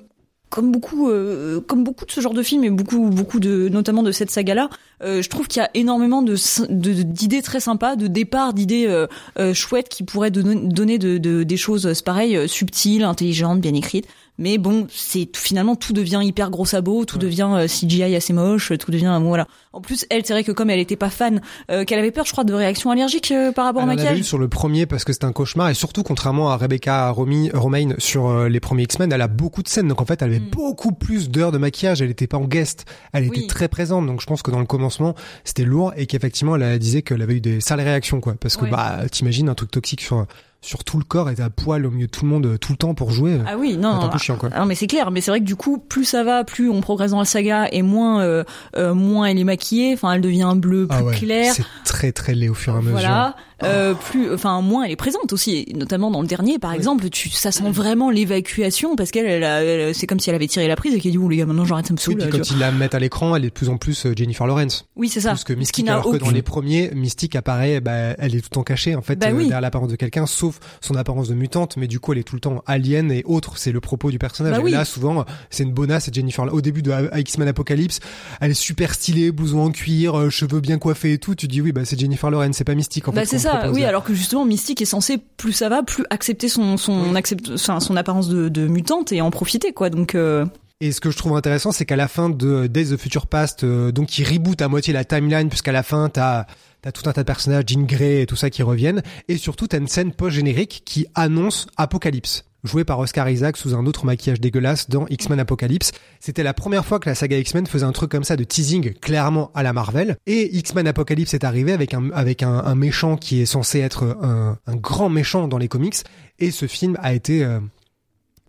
comme beaucoup, euh, comme beaucoup de ce genre de films et beaucoup, beaucoup de, notamment de cette saga-là, euh, je trouve qu'il y a énormément de d'idées très sympas, de départ, d'idées euh, euh, chouettes qui pourraient donner, donner de, de- des choses euh, c'est pareil, euh, subtiles, intelligentes, bien écrites. Mais bon, c'est finalement tout devient hyper gros sabot, tout devient euh, CGI assez moche, tout devient voilà. En plus, elle, c'est vrai que comme elle était pas fan, euh, qu'elle avait peur, je crois, de réactions allergiques euh, par rapport Elle au en avait maquillage. eu sur le premier parce que c'était un cauchemar et surtout contrairement à Rebecca Romy, Romaine sur euh, les premiers X-Men, elle a beaucoup de scènes donc en fait elle avait Mm. beaucoup plus d'heures de maquillage, elle était pas en guest, elle était très présente donc je pense que dans le commencement c'était lourd et qu'effectivement elle disait qu'elle avait eu des sales réactions quoi parce que Ouais. bah t'imagines un truc toxique sur sur tout le corps et à poil au milieu de tout le monde euh, tout le temps pour jouer. Ah oui, c'est non. peu chiant quoi. Ah non mais c'est clair, mais c'est vrai que du coup, plus ça va, plus on progresse dans la saga et moins euh, euh, moins elle est maquillée, enfin elle devient un bleu plus Ah ouais, clair. c'est très très laid au fur et à mesure. Voilà, euh, plus, enfin moins elle est présente aussi, et notamment dans le dernier par exemple, tu, ça sent vraiment l'évacuation parce qu'elle, elle c'est comme si elle avait tiré la prise et qu'elle dit oh les gars maintenant j'arrête ça me Oui, saoule. puis tu quand ils la mettent à l'écran, elle est de plus en plus euh, Jennifer Lawrence. Oui c'est ça. Plus que Mystique, alors que dans les premiers, Mystique apparaît, bah, elle est tout le temps cachée en fait Bah euh, oui. derrière l'apparence de quelqu'un, sauf son apparence de mutante, mais du coup elle est tout le temps alien et autre. C'est le propos du personnage. Bah et oui. là, souvent, c'est une bonasse. C'est Jennifer. Au début de A- X-Men Apocalypse, elle est super stylée, blouson en cuir, cheveux bien coiffés et tout. Tu dis oui, bah c'est Jennifer Lawrence, c'est pas Mystique en Bah fait. c'est qu'on ça, oui, alors que justement Mystique est censé plus ça va, plus accepter son son accepte, enfin, son apparence de, de mutante et en profiter quoi. Donc euh, Et ce que je trouve intéressant, c'est qu'à la fin de Days of Future Past, euh, donc il reboot à moitié la timeline, puisqu'à la fin, t'as as tout un tas de personnages, Jean Grey et tout ça qui reviennent, et surtout t'as une scène post-générique qui annonce Apocalypse, joué par Oscar Isaac sous un autre maquillage dégueulasse dans X-Men Apocalypse. C'était la première fois que la saga X-Men faisait un truc comme ça de teasing clairement à la Marvel, et X-Men Apocalypse est arrivé avec un, avec un, un méchant qui est censé être un, un grand méchant dans les comics, et ce film a été... euh,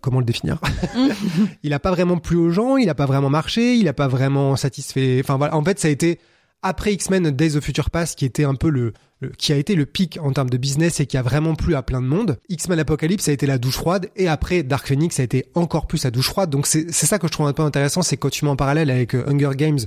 comment le définir? Il a pas vraiment plu aux gens, il a pas vraiment marché, il a pas vraiment satisfait. Enfin voilà, en fait, ça a été après X-Men Days of Future Past qui était un peu le, le- qui a été le pic en termes de business et qui a vraiment plu à plein de monde. X-Men Apocalypse a été la douche froide et après Dark Phoenix a été encore plus la douche froide. Donc c'est c'est ça que je trouve un peu intéressant, c'est quand tu mets en parallèle avec euh, Hunger Games.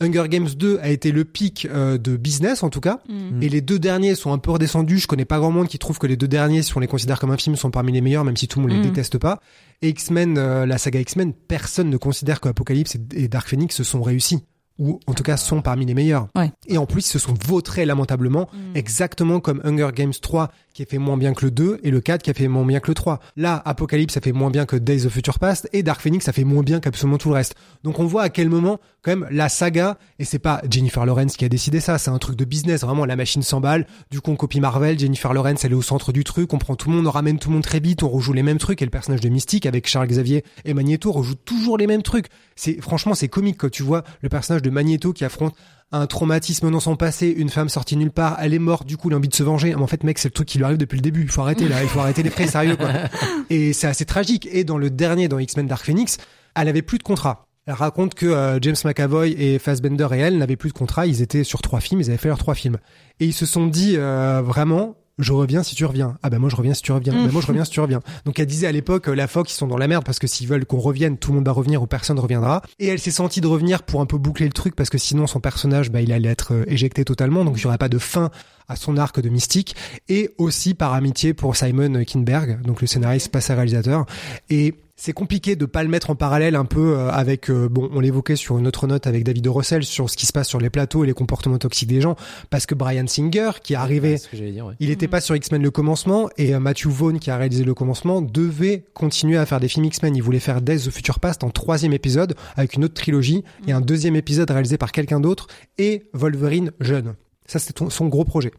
Hunger Games 2 a été le pic euh, de business en tout cas, et les deux derniers sont un peu redescendus. Je connais pas grand monde qui trouve que les deux derniers, si on les considère comme un film, sont parmi les meilleurs, même si tout le monde les Mm. déteste pas. Et X-Men, euh, la saga X-Men, personne ne considère qu'Apocalypse et, et Dark Phoenix se sont réussis ou en tout cas sont parmi les meilleurs. Ouais. Et en plus, ils se sont vautrés lamentablement, exactement comme Hunger Games 3 qui a fait moins bien que le 2 et le 4 qui a fait moins bien que le 3. Là, Apocalypse a fait moins bien que Days of Future Past et Dark Phoenix a fait moins bien qu'absolument tout le reste. Donc on voit à quel moment quand même la saga et c'est pas Jennifer Lawrence qui a décidé ça, c'est un truc de business, vraiment la machine s'emballe, du coup on copie Marvel, Jennifer Lawrence elle est au centre du truc, on prend tout le monde, on ramène tout le monde très vite, on rejoue les mêmes trucs et le personnage de Mystique avec Charles Xavier et Magneto rejoue toujours les mêmes trucs. C'est franchement c'est comique quand tu vois le personnage de Magneto qui affronte un traumatisme dans son passé, une femme sortie nulle part, elle est morte, du coup, il a envie de se venger. Mais en fait, mec, c'est le truc qui lui arrive depuis le début. Il faut arrêter là, il faut arrêter les frais, sérieux quoi. Et c'est assez tragique. Et dans le dernier, dans X-Men Dark Phoenix, elle avait plus de contrat. Elle raconte que euh, James McAvoy et Fassbender et elle n'avaient plus de contrat. Ils étaient sur trois films, ils avaient fait leurs trois films. Et ils se sont dit euh, vraiment, je reviens si tu reviens. Ah ben moi je reviens si tu reviens. Ben moi je reviens si tu reviens. Donc elle disait à l'époque, euh, la Fox ils sont dans la merde parce que s'ils veulent qu'on revienne, tout le monde va revenir ou personne reviendra. Et elle s'est sentie de revenir pour un peu boucler le truc parce que sinon son personnage, bah, il allait être euh, éjecté totalement. Donc il n'y aurait pas de fin à son arc de mystique. Et aussi par amitié pour Simon Kinberg, donc le scénariste passé réalisateur. Et c'est compliqué de pas le mettre en parallèle un peu euh, avec euh, bon on l'évoquait sur une autre note avec David Russell sur ce qui se passe sur les plateaux et les comportements toxiques des gens parce que Brian Singer qui est arrivé Ouais, c'est ce que j'allais dire, ouais. il n'était pas sur X-Men le commencement et euh, Matthew Vaughn qui a réalisé le commencement devait continuer à faire des films X-Men. Il voulait faire Days of Future Past en troisième épisode avec une autre trilogie et un deuxième épisode réalisé par quelqu'un d'autre et Wolverine jeune. Ça c'était son gros projet.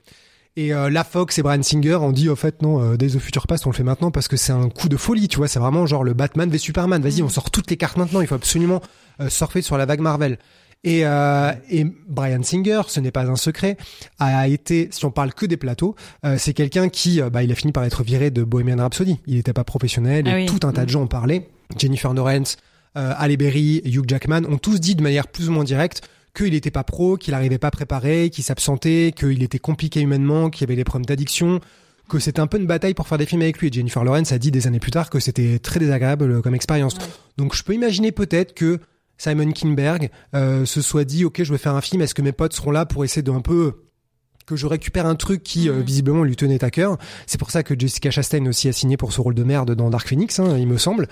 Et euh, la Fox et Brian Singer ont dit au fait non euh, Days of Future Past on le fait maintenant parce que c'est un coup de folie tu vois c'est vraiment genre le Batman v Superman vas-y on sort toutes les cartes maintenant il faut absolument euh, surfer sur la vague Marvel et, euh, et Brian Singer, ce n'est pas un secret, a été, si on parle que des plateaux, euh, c'est quelqu'un qui, euh, bah, il a fini par être viré de Bohemian Rhapsody. Il n'était pas professionnel et Ah oui. tout un tas de gens en parlaient. Jennifer Lawrence, euh, Halle Berry, Hugh Jackman ont tous dit de manière plus ou moins directe qu'il n'était pas pro, qu'il n'arrivait pas préparé, qu'il s'absentait, qu'il était compliqué humainement, qu'il y avait des problèmes d'addiction, que c'était un peu une bataille pour faire des films avec lui. Et Jennifer Lawrence a dit des années plus tard que c'était très désagréable euh, comme expérience. Donc je peux imaginer peut-être que Simon Kinberg euh, se soit dit ok je vais faire un film est-ce que mes potes seront là pour essayer de un peu que je récupère un truc qui euh, visiblement lui tenait à cœur c'est pour ça que Jessica Chastain aussi a signé pour ce rôle de merde dans Dark Phoenix hein, il me semble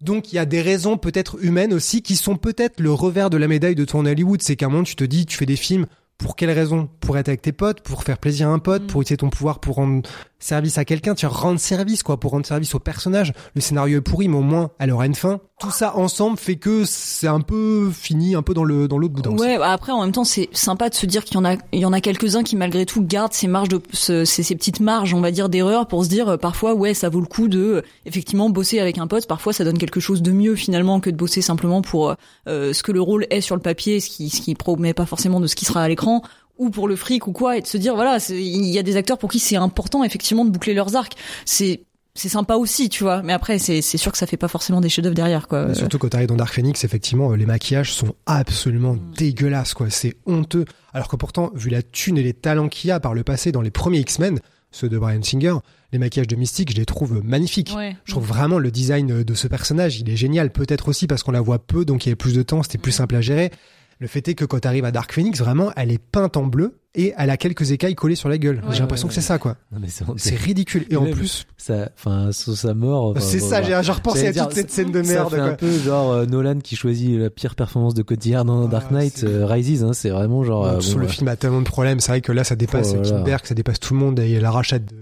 donc il y a des raisons peut-être humaines aussi qui sont peut-être le revers de la médaille de à Hollywood. C'est qu'à un moment tu te dis tu fais des films pour quelle raison? Pour être avec tes potes, pour faire plaisir à un pote, pour utiliser ton pouvoir pour rendre service à quelqu'un, tu rendre service quoi, pour rendre service au personnage. Le scénario est pourri, mais au moins elle aura une fin. Tout ça ensemble fait que c'est un peu fini, un peu dans le dans l'autre bout Ouais, bah après en même temps c'est sympa de se dire qu'il y en a il y en a quelques-uns qui malgré tout gardent ces marges de ce- ces, ces petites marges on va dire d'erreur pour se dire euh, parfois ouais ça vaut le coup de euh, effectivement bosser avec un pote parfois ça donne quelque chose de mieux finalement que de bosser simplement pour euh, euh, ce que le rôle est sur le papier ce qui ce qui promet pas forcément de ce qui sera à l'écran ou pour le fric ou quoi et de se dire voilà il y a des acteurs pour qui c'est important effectivement de boucler leurs arcs c'est c'est sympa aussi tu vois mais après c'est c'est sûr que ça fait pas forcément des chefs-d'œuvre derrière quoi Mais surtout quand t'arrives dans Dark Phoenix, effectivement, les maquillages sont absolument Mm. dégueulasses, quoi. C'est honteux. Alors que pourtant, vu la thune et les talents qu'il y a par le passé dans les premiers X-Men, ceux de Brian Singer, les maquillages de Mystique, je les trouve magnifiques. Ouais. Je trouve vraiment le design de ce personnage, il est génial. Peut-être aussi parce qu'on la voit peu, donc il y avait plus de temps, c'était plus Mm. simple à gérer. Le fait est que quand t'arrives à Dark Phoenix, vraiment, elle est peinte en bleu et elle a quelques écailles collées sur la gueule. Ouais. J'ai l'impression Ouais, que c'est ça, quoi. Non, mais c'est. C'est ridicule. Et en plus, ça, enfin, sur sa mort. c'est bon, ça, j'ai j'ai repensé à toute cette scène de merde, quoi. un peu genre euh, Nolan qui choisit la pire performance de Cotillard dans Ah, Dark Knight c'est- euh, Rises. Hein, c'est vraiment genre. Donc, euh, sur le ouais. film a tellement de problèmes, c'est vrai que là ça dépasse Oh. Kinberg, ça dépasse tout le monde et la rachat de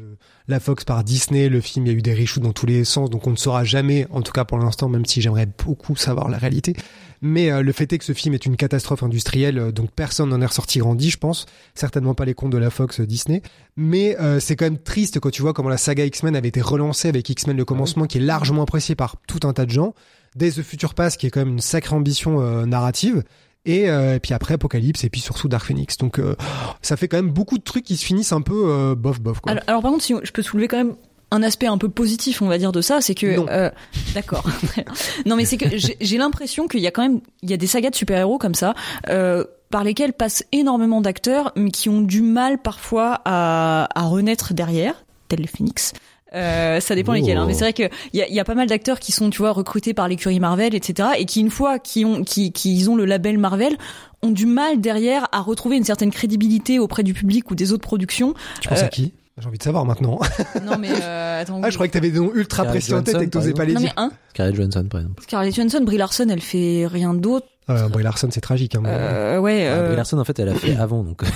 la Fox par Disney, le film il y a eu des reshoots dans tous les sens, donc on ne saura jamais, en tout cas pour l'instant, même si j'aimerais beaucoup savoir la réalité. Mais euh, le fait est que ce film est une catastrophe industrielle, euh, donc personne n'en est ressorti grandi, je pense. Certainement pas les comptes de la Fox euh, Disney. Mais euh, c'est quand même triste quand tu vois comment la saga X-Men avait été relancée avec X-Men le commencement, qui est largement apprécié par tout un tas de gens. Days of Future Past, qui est quand même une sacrée ambition euh, narrative. Et, et puis après Apocalypse et puis surtout Dark Phoenix. Donc ça fait quand même beaucoup de trucs qui se finissent un peu bof bof quoi. Alors, alors, par contre, si je peux soulever quand même un aspect un peu positif, on va dire, de ça, c'est que Non. euh, d'accord. non, mais c'est que j'ai j'ai l'impression qu'il y a quand même il y a des sagas de super-héros comme ça. Euh, par lesquels passent énormément d'acteurs, mais qui ont du mal parfois à, à renaître derrière, tel le Phoenix. Euh, ça dépend Oh. lesquels. Hein. Mais c'est vrai que il y a, y a pas mal d'acteurs qui sont, tu vois, recrutés par l'écurie Marvel, etc. Et qui une fois qui ont, qui, qui ont le label Marvel, ont du mal derrière à retrouver une certaine crédibilité auprès du public ou des autres productions. Tu penses Euh, à qui? J'ai envie de savoir maintenant. Non mais euh, attends. Ah, je croyais que t'avais des noms ultra précis en tête et que t'osais pas les non mais dire. un, Scarlett Johansson, par exemple. Scarlett Johansson, Brie Larson, elle fait rien d'autre. Euh, Brie Larson, c'est tragique. Hein, mais- Euh, ouais. Ah, euh, Brie Larson, en fait, elle a fait avant, donc.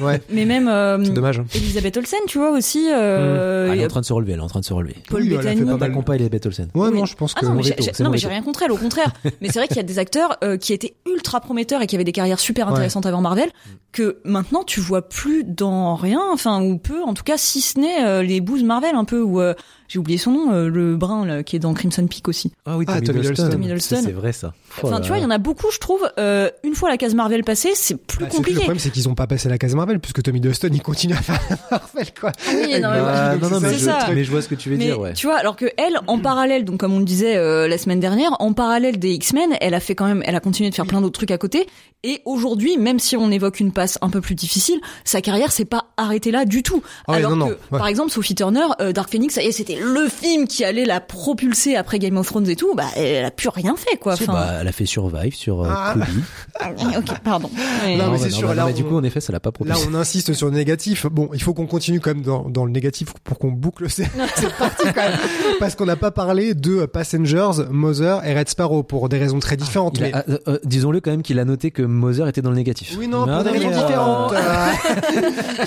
Ouais, mais même euh, c'est dommage. hein. Elisabeth Olsen, tu vois aussi. Euh, Ah, elle est en train de se relever, elle est en train de se relever. Paul Oui, elle a fait Bettany. pas mal. N'attaquons pas Elisabeth Olsen. Ouais, Oui. non, je pense Ah que. c'est non, mais j'ai rien contre elle, au contraire. mais c'est vrai qu'il y a des acteurs euh, qui étaient ultra prometteurs et qui avaient des carrières super Ouais. intéressantes avant Marvel, que maintenant tu vois plus dans rien, enfin ou peu, en tout cas si ce n'est euh, les bouses Marvel un peu ou euh, j'ai oublié son nom, euh, le brun là, qui est dans Crimson Peak aussi. Ah oui, Ah, Hiddleston. Ça, C'est vrai, ça. Enfin, tu vois, il y en a beaucoup, je trouve. euh, une fois la case Marvel passée, c'est plus Bah, que le compliqué. problème, c'est qu'ils ont pas passé la case Marvel, puisque Tommy Dustin, il continue à faire Marvel, quoi. oui, Avec non, Ah, donc non, non, mais c'est je, mais je vois ce que tu veux Mais dire, ouais. tu vois, alors que elle, en parallèle, donc comme on le disait euh, la semaine dernière, en parallèle des X-Men, elle a fait quand même, elle a continué de faire plein d'autres trucs à côté. Et aujourd'hui, même si on évoque une passe un peu plus difficile, sa carrière s'est pas arrêtée là du tout. Ah alors que, ouais. par exemple, Sophie Turner, euh, Dark Phoenix, ça y est, c'était le film qui allait la propulser après Game of Thrones et tout. Bah, elle a plus rien fait, quoi. Enfin, bah, elle a fait Survive sur euh, Ah. Quibi. ah, ok, pardon. Non, mais c'est sûr, là, mais du on- coup, en effet, ça l'a pas Là, propulsé. on insiste sur le négatif. Bon, il faut qu'on continue quand même dans, dans le négatif pour qu'on boucle ces- cette partie quand même. Parce qu'on n'a pas parlé de Passengers, Mother et Red Sparrow pour des raisons très différentes. Mais... euh, euh, Disons-le quand même qu'il a noté que Moser était dans le négatif. Oui, non, pour ah, des raisons euh, différentes.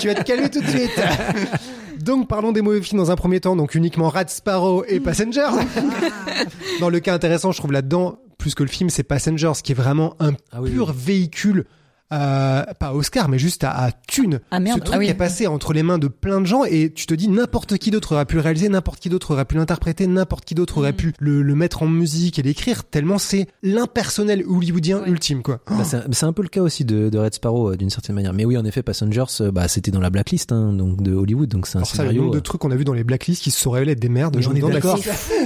tu vas te calmer tout de suite. Donc, parlons des mauvais films dans un premier temps. Donc, uniquement Red Sparrow et Passengers. dans le cas intéressant, je trouve là-dedans, plus que le film, c'est Passengers, qui est vraiment un Ah oui, pur oui. véhicule. Euh, pas Oscar, mais juste à, à thune. Ah, merde. Ce truc Ah oui. est passé entre les mains de plein de gens et tu te dis n'importe qui d'autre aurait pu le réaliser, n'importe qui d'autre aurait pu l'interpréter, n'importe qui d'autre Mm. aurait pu le, le mettre en musique et l'écrire, tellement c'est l'impersonnel hollywoodien Ouais. ultime, quoi. Bah, c'est un- c'est un peu le cas aussi de, de Red Sparrow euh, d'une certaine manière. Mais oui, en effet, Passengers, euh, bah, c'était dans la blacklist hein, donc de Hollywood, donc c'est un Alors ça, le scénario. nombre de euh, trucs qu'on a vu dans les blacklists qui se sont révélés être des merdes. J'en ai d'accord.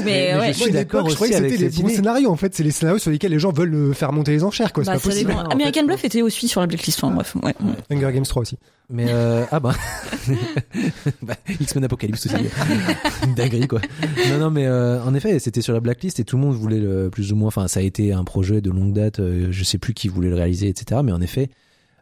Mais, Mais ouais. je suis d'accord je croyais que c'était les bons scénarios. En fait, c'est les scénarios sur lesquels les gens veulent faire monter les enchères, quoi. Bah, c'est ça pas possible. dépend. En American fait, Bluff était aussi sur la blacklist. Enfin, bref, ouais. Hunger Games 3 aussi. Mais euh, ah bah, bah X-Men Apocalypse aussi. Dinguerie quoi. Non non mais euh, en effet c'était sur la blacklist et tout le monde voulait le plus ou moins. Enfin ça a été un projet de longue date. euh, je sais plus qui voulait le réaliser etc. Mais en effet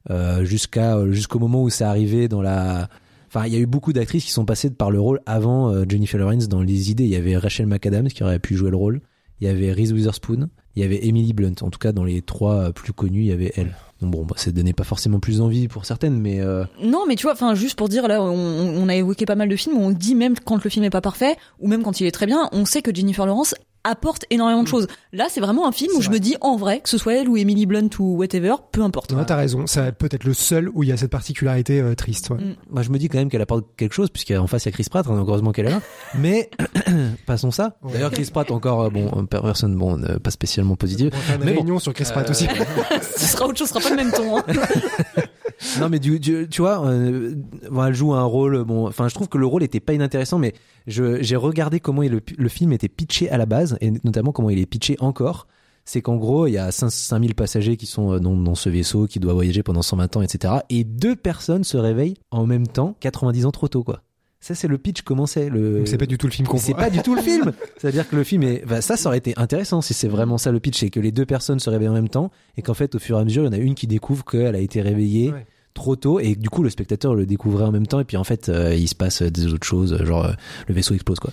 euh, jusqu'à jusqu'au moment où c'est arrivé dans la. Enfin, il y a eu beaucoup d'actrices qui sont passées par le rôle avant euh, Jennifer Lawrence dans les idées. Il y avait Rachel McAdams qui aurait pu jouer le rôle. Il y avait Reese Witherspoon. Il y avait Emily Blunt. En tout cas, dans les trois euh, plus connus, il y avait elle. Donc bon, bah, ça donnait pas forcément plus envie pour certaines, mais euh, Non, mais tu vois, enfin, juste pour dire, là, on, on a évoqué pas mal de films on dit même quand le film est pas parfait, ou même quand il est très bien, on sait que Jennifer Lawrence apporte énormément de choses. Là, c'est vraiment un film où C'est je me dis, en vrai, que ce soit elle ou Emily Blunt ou whatever, peu importe. Non, t'as raison. Ça peut être le seul où il y a cette particularité euh, triste. ouais. Mm. Moi, je me dis quand même qu'elle apporte quelque chose, puisqu'en face, il y a Chris Pratt, hein, heureusement qu'elle est là. Mais, passons ça. Ouais. D'ailleurs, Chris Pratt, encore, euh, bon, personne, bon, euh, pas spécialement positive. On va faire une Mais bon. réunion sur Chris Pratt Euh, aussi. ce sera autre chose, ce sera pas le même ton. hein. Non, mais du, du- tu vois, euh, bon, elle joue un rôle, bon, enfin, je trouve que le rôle était pas inintéressant, mais j'ai regardé comment le, film était pitché à la base, et notamment comment il est pitché encore. C'est qu'en gros, il y a 5 5000 passagers qui sont euh, dans, dans ce vaisseau, qui doit voyager pendant 120 ans, etc. Et deux personnes se réveillent en même temps, 90 ans trop tôt, quoi. Ça, c'est le pitch, comment c'est le... C'est pas du tout le film qu'on c'est pas du tout le film. C'est-à-dire que le film est, bah, ça, ça aurait été intéressant si c'est vraiment ça le pitch, c'est que les deux personnes se réveillent en même temps et qu'en fait, au fur et à mesure, il y en a une qui découvre qu'elle a été réveillée Ouais. Trop tôt et du coup, le spectateur le découvrait en même temps et puis en fait, euh, il se passe des autres choses, genre euh, le vaisseau explose quoi.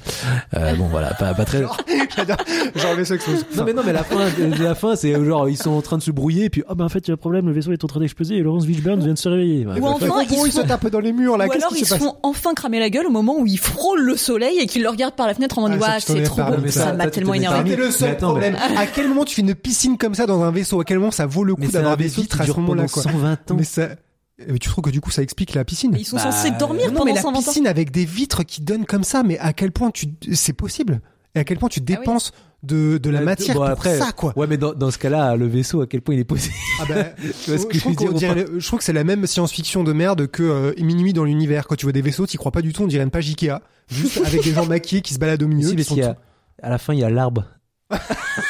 Euh, bon, voilà, pas, pas très. J'adore. Genre le sexe. Non mais non mais la fin, la fin c'est genre ils sont en train de se brouiller et puis oh ben en fait il y a un problème le vaisseau est en train d'exploser et Laurence Fishburne vient de se réveiller. Ouais, Ou bah, enfin, Enfin, ils ils se tapent dans les murs là. Ou alors ils se font enfin cramer la gueule au moment où ils frôlent le soleil et qu'ils le regardent par la fenêtre en mode Ah, ouais c'est es trop beau ça m'a tellement énervé le seul problème. À quel moment tu fais une piscine comme ça dans un vaisseau À quel moment ça vaut le coup d'avoir des vaisseau vitres à ce pendant quoi 120 ans. Mais Tu trouves que du coup ça explique la piscine ils sont Bah, censés dormir Non pendant mais la 120 ans piscine avec des vitres qui donnent comme ça, mais à quel point tu c'est possible? Et à quel point tu dépenses de, de la matière bon, pour après, ça, quoi? Ouais, mais dans, dans ce cas-là, le vaisseau, à quel point il est posé Ah bah, je, trouve qu'on dire, dirait- je trouve que c'est la même science-fiction de merde que euh, Minuit dans l'univers. Quand tu vois des vaisseaux, t'y crois pas du tout, on dirait une page Ikea. Juste avec des gens maquillés qui se baladent au milieu. Si, qui mais sont a- à la fin, il y a l'arbre Ah oui,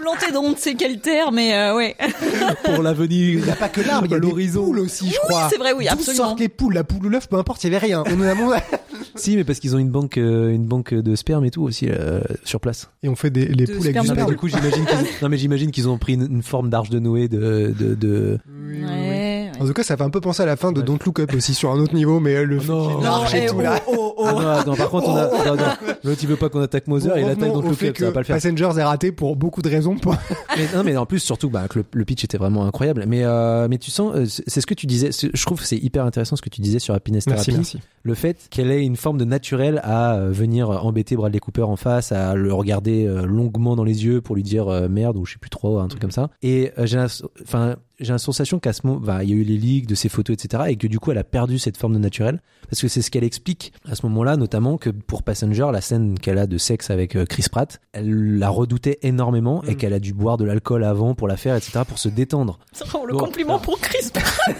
planté dans on ne sait quelle terre, mais euh, ouais. pour l'avenir. Il n'y a pas que l'arbre, il y a des L'horizon. poules aussi, je crois. c'est vrai, oui, D'où absolument. sortent les poules, la poule ou l'œuf, peu importe, il y avait rien. On en a mon- Si, mais parce qu'ils ont une banque, euh, une banque de sperme et tout aussi euh, sur place. Et on fait des, les De poules avec du sperme sperme. du coup, j'imagine qu'ils, non, mais j'imagine qu'ils ont pris une, une forme d'arche de Noé de, de, de... Oui, oui, oui. Ouais, En tout cas, ça fait un peu penser à la fin de. Don't Look Up aussi sur un autre niveau, mais euh, le Oh non. l'arche et eh, tout oh, là. oh, oh. Ah non, non, par contre, on a, non, non, l'autre il veut pas qu'on attaque Bon, et il revenons attaque donc au le fait club, ça va pas le faire. Passengers est raté pour beaucoup de raisons. Pour... mais, non, mais en plus, surtout, bah, que le, le pitch était vraiment incroyable. Mais, euh, mais tu sens, euh, c'est ce que tu disais, je trouve que c'est hyper intéressant ce que tu disais sur Happiness Therapy. le fait qu'elle ait une forme de naturel à euh, venir embêter Bradley Cooper en face, à le regarder longuement dans les yeux pour lui dire merde ou je sais plus trop, un truc comme ça. Et j'ai, enfin, j'ai la sensation qu'à ce moment, bah, il y a eu les leaks de ses photos, etc. Et que du coup, elle a perdu cette forme de naturel parce que c'est ce qu'elle explique à ce moment-là, notamment que pour Passenger, la scène qu'elle a de sexe avec euh, Chris Pratt, elle la redoutait énormément et Mm. qu'elle a dû boire de l'alcool avant pour la faire, etc. pour se détendre. C'est vraiment le Bon, compliment alors. pour Chris.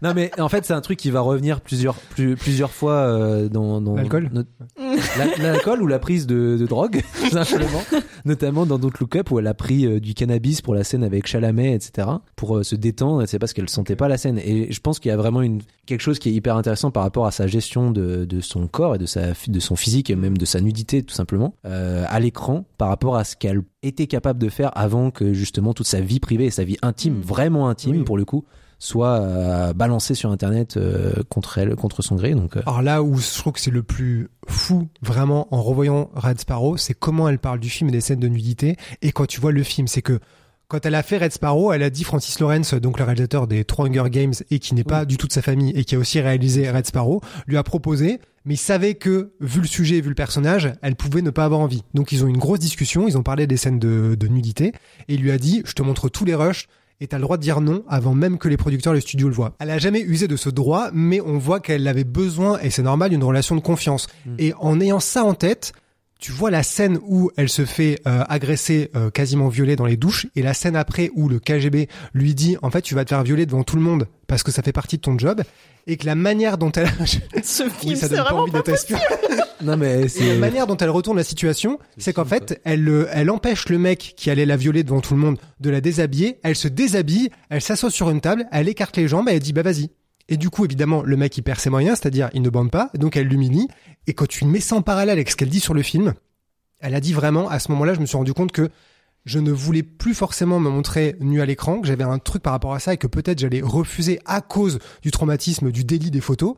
Non mais en fait c'est un truc qui va revenir plusieurs plus, plusieurs fois euh, dans, dans L'alcool notre- La- l'alcool ou la prise de, de drogue simplement notamment dans Don't Look Up où elle a pris euh, du cannabis pour la scène avec Chalamet etc pour euh, se détendre et c'est parce qu'elle sentait pas la scène et je pense qu'il y a vraiment une quelque chose qui est hyper intéressant par rapport à sa gestion de, de son corps et de sa de son physique et même de sa nudité tout simplement euh, à l'écran par rapport à ce qu'elle était capable de faire avant que justement toute sa vie privée et sa vie intime Mm. vraiment intime Oui. pour le coup soit euh, balancé sur internet euh, contre elle contre son gré donc euh, Alors là où je trouve que c'est le plus fou, vraiment, en revoyant Red Sparrow, c'est comment elle parle du film et des scènes de nudité. Et quand tu vois le film, c'est que quand elle a fait Red Sparrow, elle a dit Francis Lawrence, donc le réalisateur des trois Hunger Games et qui n'est pas du tout de sa famille et qui a aussi réalisé Red Sparrow, lui a proposé, mais il savait que, vu le sujet, vu le personnage, elle pouvait ne pas avoir envie. Donc ils ont eu une grosse discussion, ils ont parlé des scènes de, de nudité et il lui a dit, je te montre tous les rushs, et t'as le droit de dire non avant même que les producteurs et le studio le voient. Elle a jamais usé de ce droit, mais on voit qu'elle avait besoin, et c'est normal, d'une relation de confiance. Et en ayant ça en tête, tu vois la scène où elle se fait euh, agresser, euh, quasiment violer dans les douches, et la scène après où le KGB lui dit en fait tu vas te faire violer devant tout le monde parce que ça fait partie de ton job, et que la manière dont elle, Ce oui film, ça donne pas envie d'être non mais la manière dont elle retourne la situation, c'est qu'en fait, elle, euh, elle empêche le mec qui allait la violer devant tout le monde de la déshabiller. Elle se déshabille, elle s'assoit sur une table, elle écarte les jambes et elle dit bah vas-y. Et du coup, évidemment, le mec il perd ses moyens, c'est-à-dire il ne bande pas, donc elle l'humilie. Et quand tu mets ça en parallèle avec ce qu'elle dit sur le film, elle a dit vraiment, à ce moment-là, je me suis rendu compte que je ne voulais plus forcément me montrer nu à l'écran, que j'avais un truc par rapport à ça et que peut-être j'allais refuser à cause du traumatisme, du délit des photos.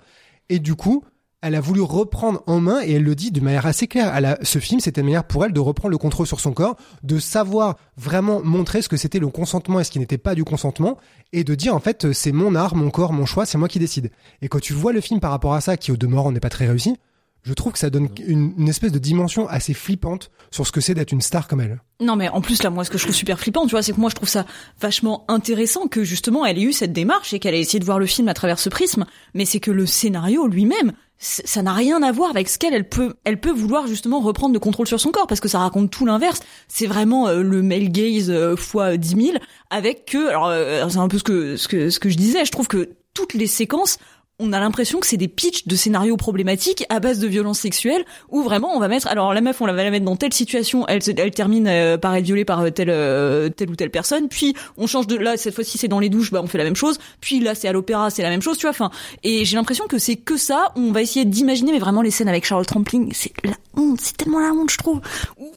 Et du coup, elle a voulu reprendre en main et elle le dit de manière assez claire. Ce film, c'était une manière pour elle de reprendre le contrôle sur son corps, de savoir vraiment montrer ce que c'était le consentement et ce qui n'était pas du consentement, et de dire en fait c'est mon art, mon corps, mon choix, c'est moi qui décide. Et quand tu vois le film par rapport à ça, qui au demeurant n'est pas très réussi, je trouve que ça donne une, une espèce de dimension assez flippante sur ce que c'est d'être une star comme elle. Non mais en plus là moi ce que je trouve super flippant tu vois c'est que moi je trouve ça vachement intéressant que justement elle ait eu cette démarche et qu'elle ait essayé de voir le film à travers ce prisme. Mais c'est que le scénario lui-même ça n'a rien à voir avec ce qu'elle elle peut elle peut vouloir justement reprendre le contrôle sur son corps. Parce que ça raconte tout l'inverse. C'est vraiment euh, le male gaze euh, fois dix mille avec que alors euh, c'est un peu ce que ce que ce que je disais. Je trouve que toutes les séquences on a l'impression que c'est des pitchs de scénarios problématiques à base de violences sexuelles où vraiment on va mettre alors la meuf on la va la mettre dans telle situation elle elle termine euh, par être violée par euh, telle euh, telle ou telle personne puis on change de là cette fois-ci c'est dans les douches bah on fait la même chose puis là c'est à l'opéra c'est la même chose tu vois enfin et j'ai l'impression que c'est que ça on va essayer d'imaginer mais vraiment les scènes avec Charles Trampling c'est la honte c'est tellement la honte je trouve Où-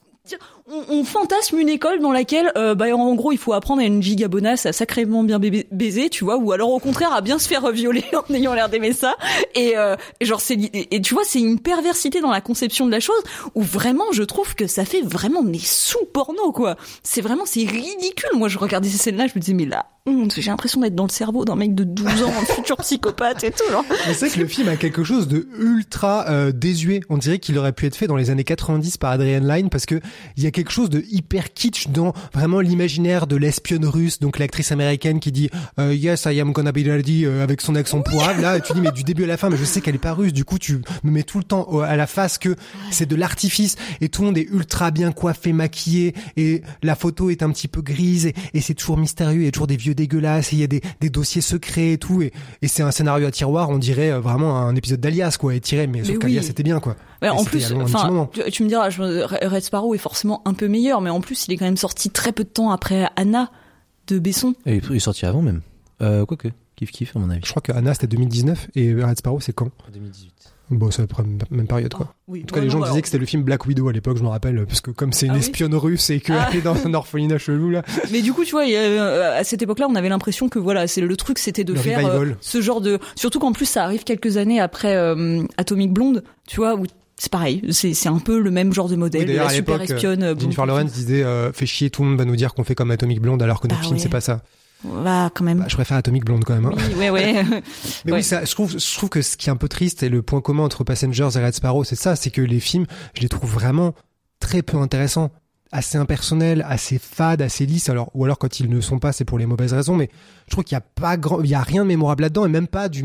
on, on fantasme une école dans laquelle, euh, bah, en gros, il faut apprendre à une gigabonasse à sacrément bien baiser, tu vois, ou alors au contraire à bien se faire violer en ayant l'air d'aimer ça. Et, euh, genre, c'est et, tu vois, c'est une perversité dans la conception de la chose où vraiment, je trouve que ça fait vraiment des sous porno, quoi. C'est vraiment, c'est ridicule. Moi, je regardais ces scènes-là, je me disais, mais la honte, j'ai l'impression d'être dans le cerveau d'un mec de 12 ans, un futur psychopathe et tout, genre. Mais c'est que le film a quelque chose de ultra euh, désuet. On dirait qu'il aurait pu être fait dans les années 90 par Adrian Lyne parce que il y a quelque chose de hyper kitsch dans vraiment l'imaginaire de l'espionne russe, donc l'actrice américaine qui dit euh, Yes, I am gonna be ready euh, avec son accent pourrave. Là, tu dis mais du début à la fin, mais je sais qu'elle est pas russe. Du coup, tu me mets tout le temps à la face que c'est de l'artifice et tout le monde est ultra bien coiffé, maquillé et la photo est un petit peu grise et, et c'est toujours mystérieux. Il y a toujours des vieux dégueulasses et il y a des, des dossiers secrets et tout. Et, et c'est un scénario à tiroir, on dirait euh, vraiment un épisode d'Alias quoi, étiré. Mais, sauf Mais qu'Alias oui. c'était bien quoi. Ouais, en plus, enfin, tu, tu me diras, je, Red Sparrow est forcément un peu meilleur, mais en plus, il est quand même sorti très peu de temps après Anna de Besson. Et il est sorti avant même. Euh, Quoique, kiff kiff à mon avis. Je crois que Anna c'était 2019 et Red Sparrow c'est quand? 2018. Bon, c'est à peu près la même période quoi. Oui, En tout cas, les gens disaient que c'était le film Black Widow à l'époque, je me rappelle, parce que comme c'est une Ah oui espionne russe et qu'elle Ah. est dans un orphelinat chelou là. Mais du coup, tu vois, euh, à cette époque-là, on avait l'impression que voilà, c'est le truc, c'était de Le faire euh, ce genre de. Surtout qu'en plus, ça arrive quelques années après euh, Atomic Blonde, tu vois, où c'est pareil, c'est un peu le même genre de modèle, Oui, la à super espionne. euh, Jennifer. Lawrence disait euh, fait chier, tout le monde va nous dire qu'on fait comme Atomic Blonde alors que notre Ah film ouais. c'est pas ça. Va quand même. Bah, je préfère Atomic Blonde quand même. hein. Oui, ouais, ouais. Mais Ouais. oui, ça, je trouve, je trouve que ce qui est un peu triste et le point commun entre Passengers et Red Sparrow, c'est ça, c'est que les films, je les trouve vraiment très peu intéressants, assez impersonnels, assez fades, assez lisses. Alors, ou alors quand ils ne sont pas, c'est pour les mauvaises raisons. Mais je trouve qu'il y a pas grand, il y a rien de mémorable là-dedans et même pas du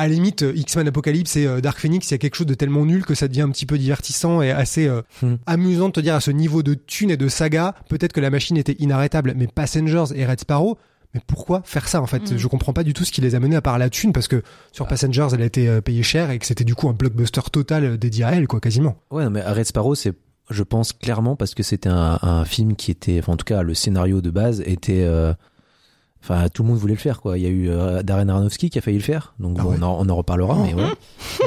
À la limite, euh, X-Men Apocalypse et euh, Dark Phoenix, il y a quelque chose de tellement nul que ça devient un petit peu divertissant et assez euh, Hmm. amusant de te dire à ce niveau de thune et de saga, peut-être que la machine était inarrêtable. Mais Passengers et Red Sparrow, mais pourquoi faire ça en fait? Mm. Je comprends pas du tout ce qui les a menés à part la thune parce que sur Passengers elle a été payée cher et que c'était du coup un blockbuster total dédié à elle quoi quasiment. Ouais, non, mais Red Sparrow, c'est, je pense clairement parce que c'était un, un film qui était, enfin, en tout cas, le scénario de base était, euh, enfin, tout le monde voulait le faire, quoi. Il y a eu euh, Darren Aronofsky qui a failli le faire, donc Ah bon, ouais. on, en, on en reparlera, mais ouais.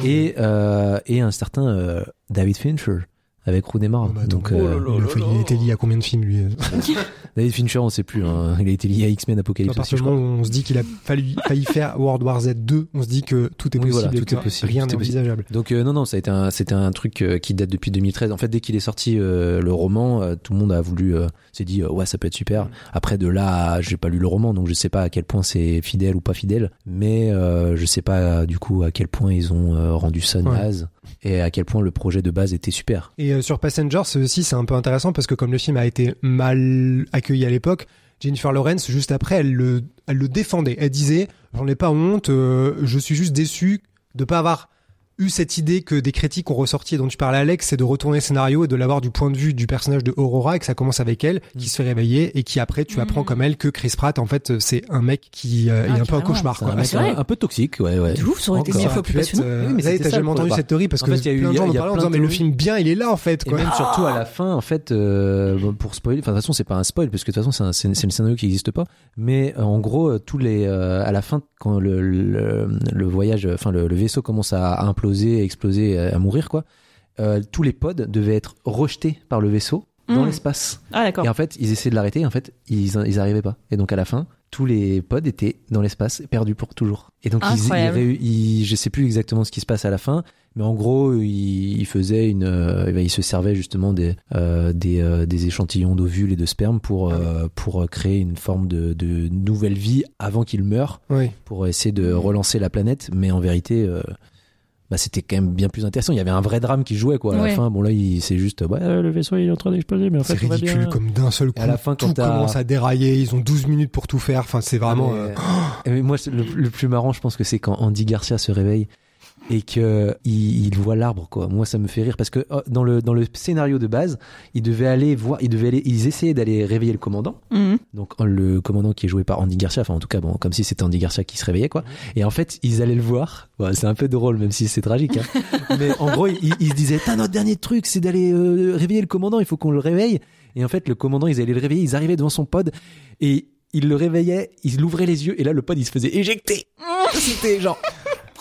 Et euh, et un certain euh, David Fincher avec Rooney Mara. Bah, attends, donc, il, euh, a fait- il était lié à combien de films lui euh David Fincher, on sait plus. Hein. Il a été lié à X-Men À Apocalypse partir aussi, du je moment crois. où on se dit qu'il a fallu, failli faire World War Z 2, on se dit que tout est Oui, possible voilà, tout est possible, rien n'est envisageable. Donc euh, non non ça a été un c'était un truc euh, qui date depuis 2013 en fait dès qu'il est sorti euh, le roman euh, tout le monde a voulu euh, s'est dit euh, ouais ça peut être super après de là à- j'ai pas lu le roman donc je sais pas à quel point c'est fidèle ou pas fidèle mais euh, je sais pas euh, du coup à quel point ils ont euh, rendu ça Ouais. Et à quel point le projet de base était super Et euh, sur Passengers c'est aussi c'est un peu intéressant parce que comme le film a été mal accueilli à l'époque, Jennifer Lawrence juste après elle le elle le défendait. Elle disait j'en ai pas honte, euh, je suis juste déçu de pas avoir eu cette idée que des critiques ont ressorti et dont tu parlais Alex, c'est de retourner le scénario et de l'avoir du point de vue du personnage de Aurora et que ça commence avec elle qui se fait réveiller et qui après tu Mm. apprends comme elle que Chris Pratt en fait c'est un mec qui euh, Ah, est un peu un cauchemar quoi. un, mec c'est vrai. un, un peu toxique ouais ouais De ouf, ça aurait été Ça pu être, euh, Oui, mais t'as jamais entendu cette théorie parce En que fait, il y a eu- plein de il y a- gens en il y a parlant en disant mais le film bien il est là en fait Et quoi. même surtout à la fin, en fait, euh, bon, pour spoiler, enfin de toute façon c'est pas un spoil parce que de toute façon c'est le scénario qui n'existe pas. Mais euh, en gros, euh, tous les, euh, à la fin, quand le, voyage, enfin le, le vaisseau commence à, à imploser, exploser, à, à mourir quoi, euh, tous les pods devaient être rejetés par le vaisseau dans Mm. l'espace. Ah d'accord. Et en fait, ils essayaient de l'arrêter, et en fait, ils, ils arrivaient pas. Et donc à la fin, tous les pods étaient dans l'espace, perdus pour toujours. Et donc ils, ils, Incroyable. réu- ils- je sais plus exactement ce qui se passe à la fin, mais en gros, ils, ils faisaient une, euh, eh ben, ils se servaient justement des euh, des, euh, des échantillons d'ovules et de sperme pour euh, pour créer une forme de, de nouvelle vie avant qu'ils meurent, pour essayer de relancer la planète. Mais en vérité. Euh, bah, c'était quand même bien plus intéressant. Il y avait un vrai drame qui jouait quoi. À Ouais. la fin, bon là, il- c'est juste, ouais, le vaisseau il est en train d'exploser, mais en fait, C'est ridicule bien. comme d'un seul coup. Et à la fin, quand tout commence à dérailler. Ils ont 12 minutes pour tout faire. Enfin, c'est vraiment. Mais, euh, mais moi, le plus marrant, je pense que c'est quand Andy Garcia se réveille et que il, il voit l'arbre, quoi. Moi, ça me fait rire parce que oh, dans le dans le scénario de base, il devait aller voir, il devait aller, ils essayaient d'aller réveiller le commandant. Mhm. Donc le commandant qui est joué par Andy Garcia, enfin en tout cas, bon, comme si c'était Andy Garcia qui se réveillait, quoi. Et en fait, ils allaient le voir. Bon, c'est un peu drôle, même si c'est tragique. Hein. mais en gros, ils, ils se disaient, T'as notre dernier truc, c'est d'aller euh, réveiller le commandant. Il faut qu'on le réveille. Et en fait, le commandant, ils allaient le réveiller. Ils arrivaient devant son pod et ils le réveillaient. Ils ouvraient les yeux et là, le pod, il se faisait éjecter. C'était genre.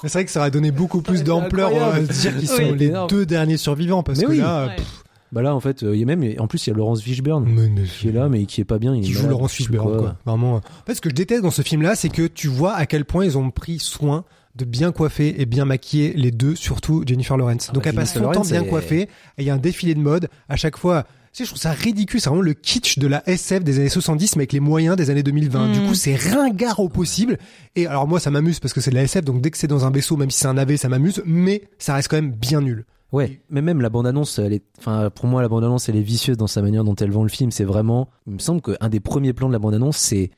C'est vrai que ça aurait donné beaucoup plus d'ampleur euh, de dire qu'ils sont Oui, les énorme. deux derniers survivants parce Mais que oui. là, Ouais. pff, Bah là, en fait, euh, il y a même, en plus, il y a Laurence Fishburne mais- mais- qui est là, mais qui est pas bien. Il qui joue Laurence Fishburne quoi. Vraiment. En fait, ce que je déteste dans ce film-là, c'est que tu vois à quel point ils ont pris soin de bien coiffer et bien maquiller les deux, surtout Jennifer Lawrence. Ah Donc bah, elle passe son temps bien coiffée et il y a un défilé de mode à chaque fois. Je trouve ça ridicule, c'est vraiment le kitsch de la SF des années 70 mais avec les moyens des années 2020. Du Mm. coup, c'est ringard au possible. Et alors moi, ça m'amuse parce que c'est de la SF, donc dès que c'est dans un vaisseau, même si c'est un AV, ça m'amuse, mais ça reste quand même bien nul. Ouais, mais même la bande-annonce, elle est, enfin, pour moi, la bande-annonce, elle est vicieuse dans sa manière dont elle vend le film. C'est vraiment, il me semble qu'un des premiers plans de la bande-annonce, c'est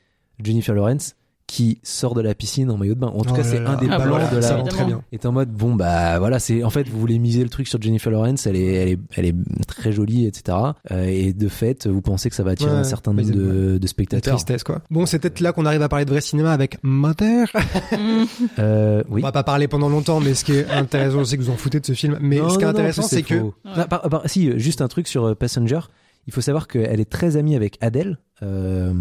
Jennifer Lawrence qui sort de la piscine en maillot de bain. En tout Oh cas, c'est un des Ah bah voilà, de la. très bien. Est en mode bon bah voilà c'est en fait vous voulez miser le truc sur Jennifer Lawrence elle est elle est elle est très jolie etc Euh, et de fait vous pensez que ça va attirer Ouais, un certain nombre de, de spectateurs tristesse, quoi. Bon, c'est peut-être là qu'on arrive à parler de vrai cinéma avec Mother. Euh, oui On va pas parler pendant longtemps, mais ce qui est intéressant, c'est que vous en foutez de ce film. Mais Non, ce qui est non, intéressant, c'est que. Ah, par- par- si, juste un truc sur euh, Passenger. Il faut savoir qu'elle est très amie avec Adele, euh,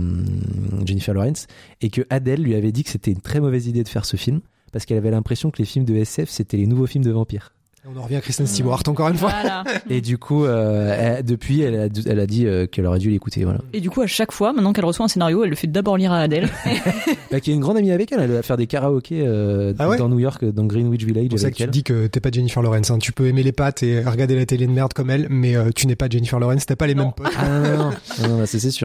Jennifer Lawrence, et que Adele lui avait dit que c'était une très mauvaise idée de faire ce film parce qu'elle avait l'impression que les films de SF c'était les nouveaux films de vampires. On en revient à Kristen Stewart encore une fois. Voilà. Et du coup, euh, elle- depuis, elle a, elle a dit euh, qu'elle aurait dû l'écouter. Voilà. Et du coup, à chaque fois, maintenant qu'elle reçoit un scénario, elle le fait d'abord lire à Adèle. Bah, qui est une grande amie avec elle. Elle va faire des karaokés euh, Ah ouais dans New York, dans Greenwich Village C'est pour ça que avec tu elle. dis que t'es pas Jennifer Lawrence. hein. Tu peux aimer les pattes et regarder la télé de merde comme elle, mais euh, tu n'es pas Jennifer Lawrence. T'as pas les Non. mêmes potes. Ah non, non, non, non, non, bah, c'est sûr.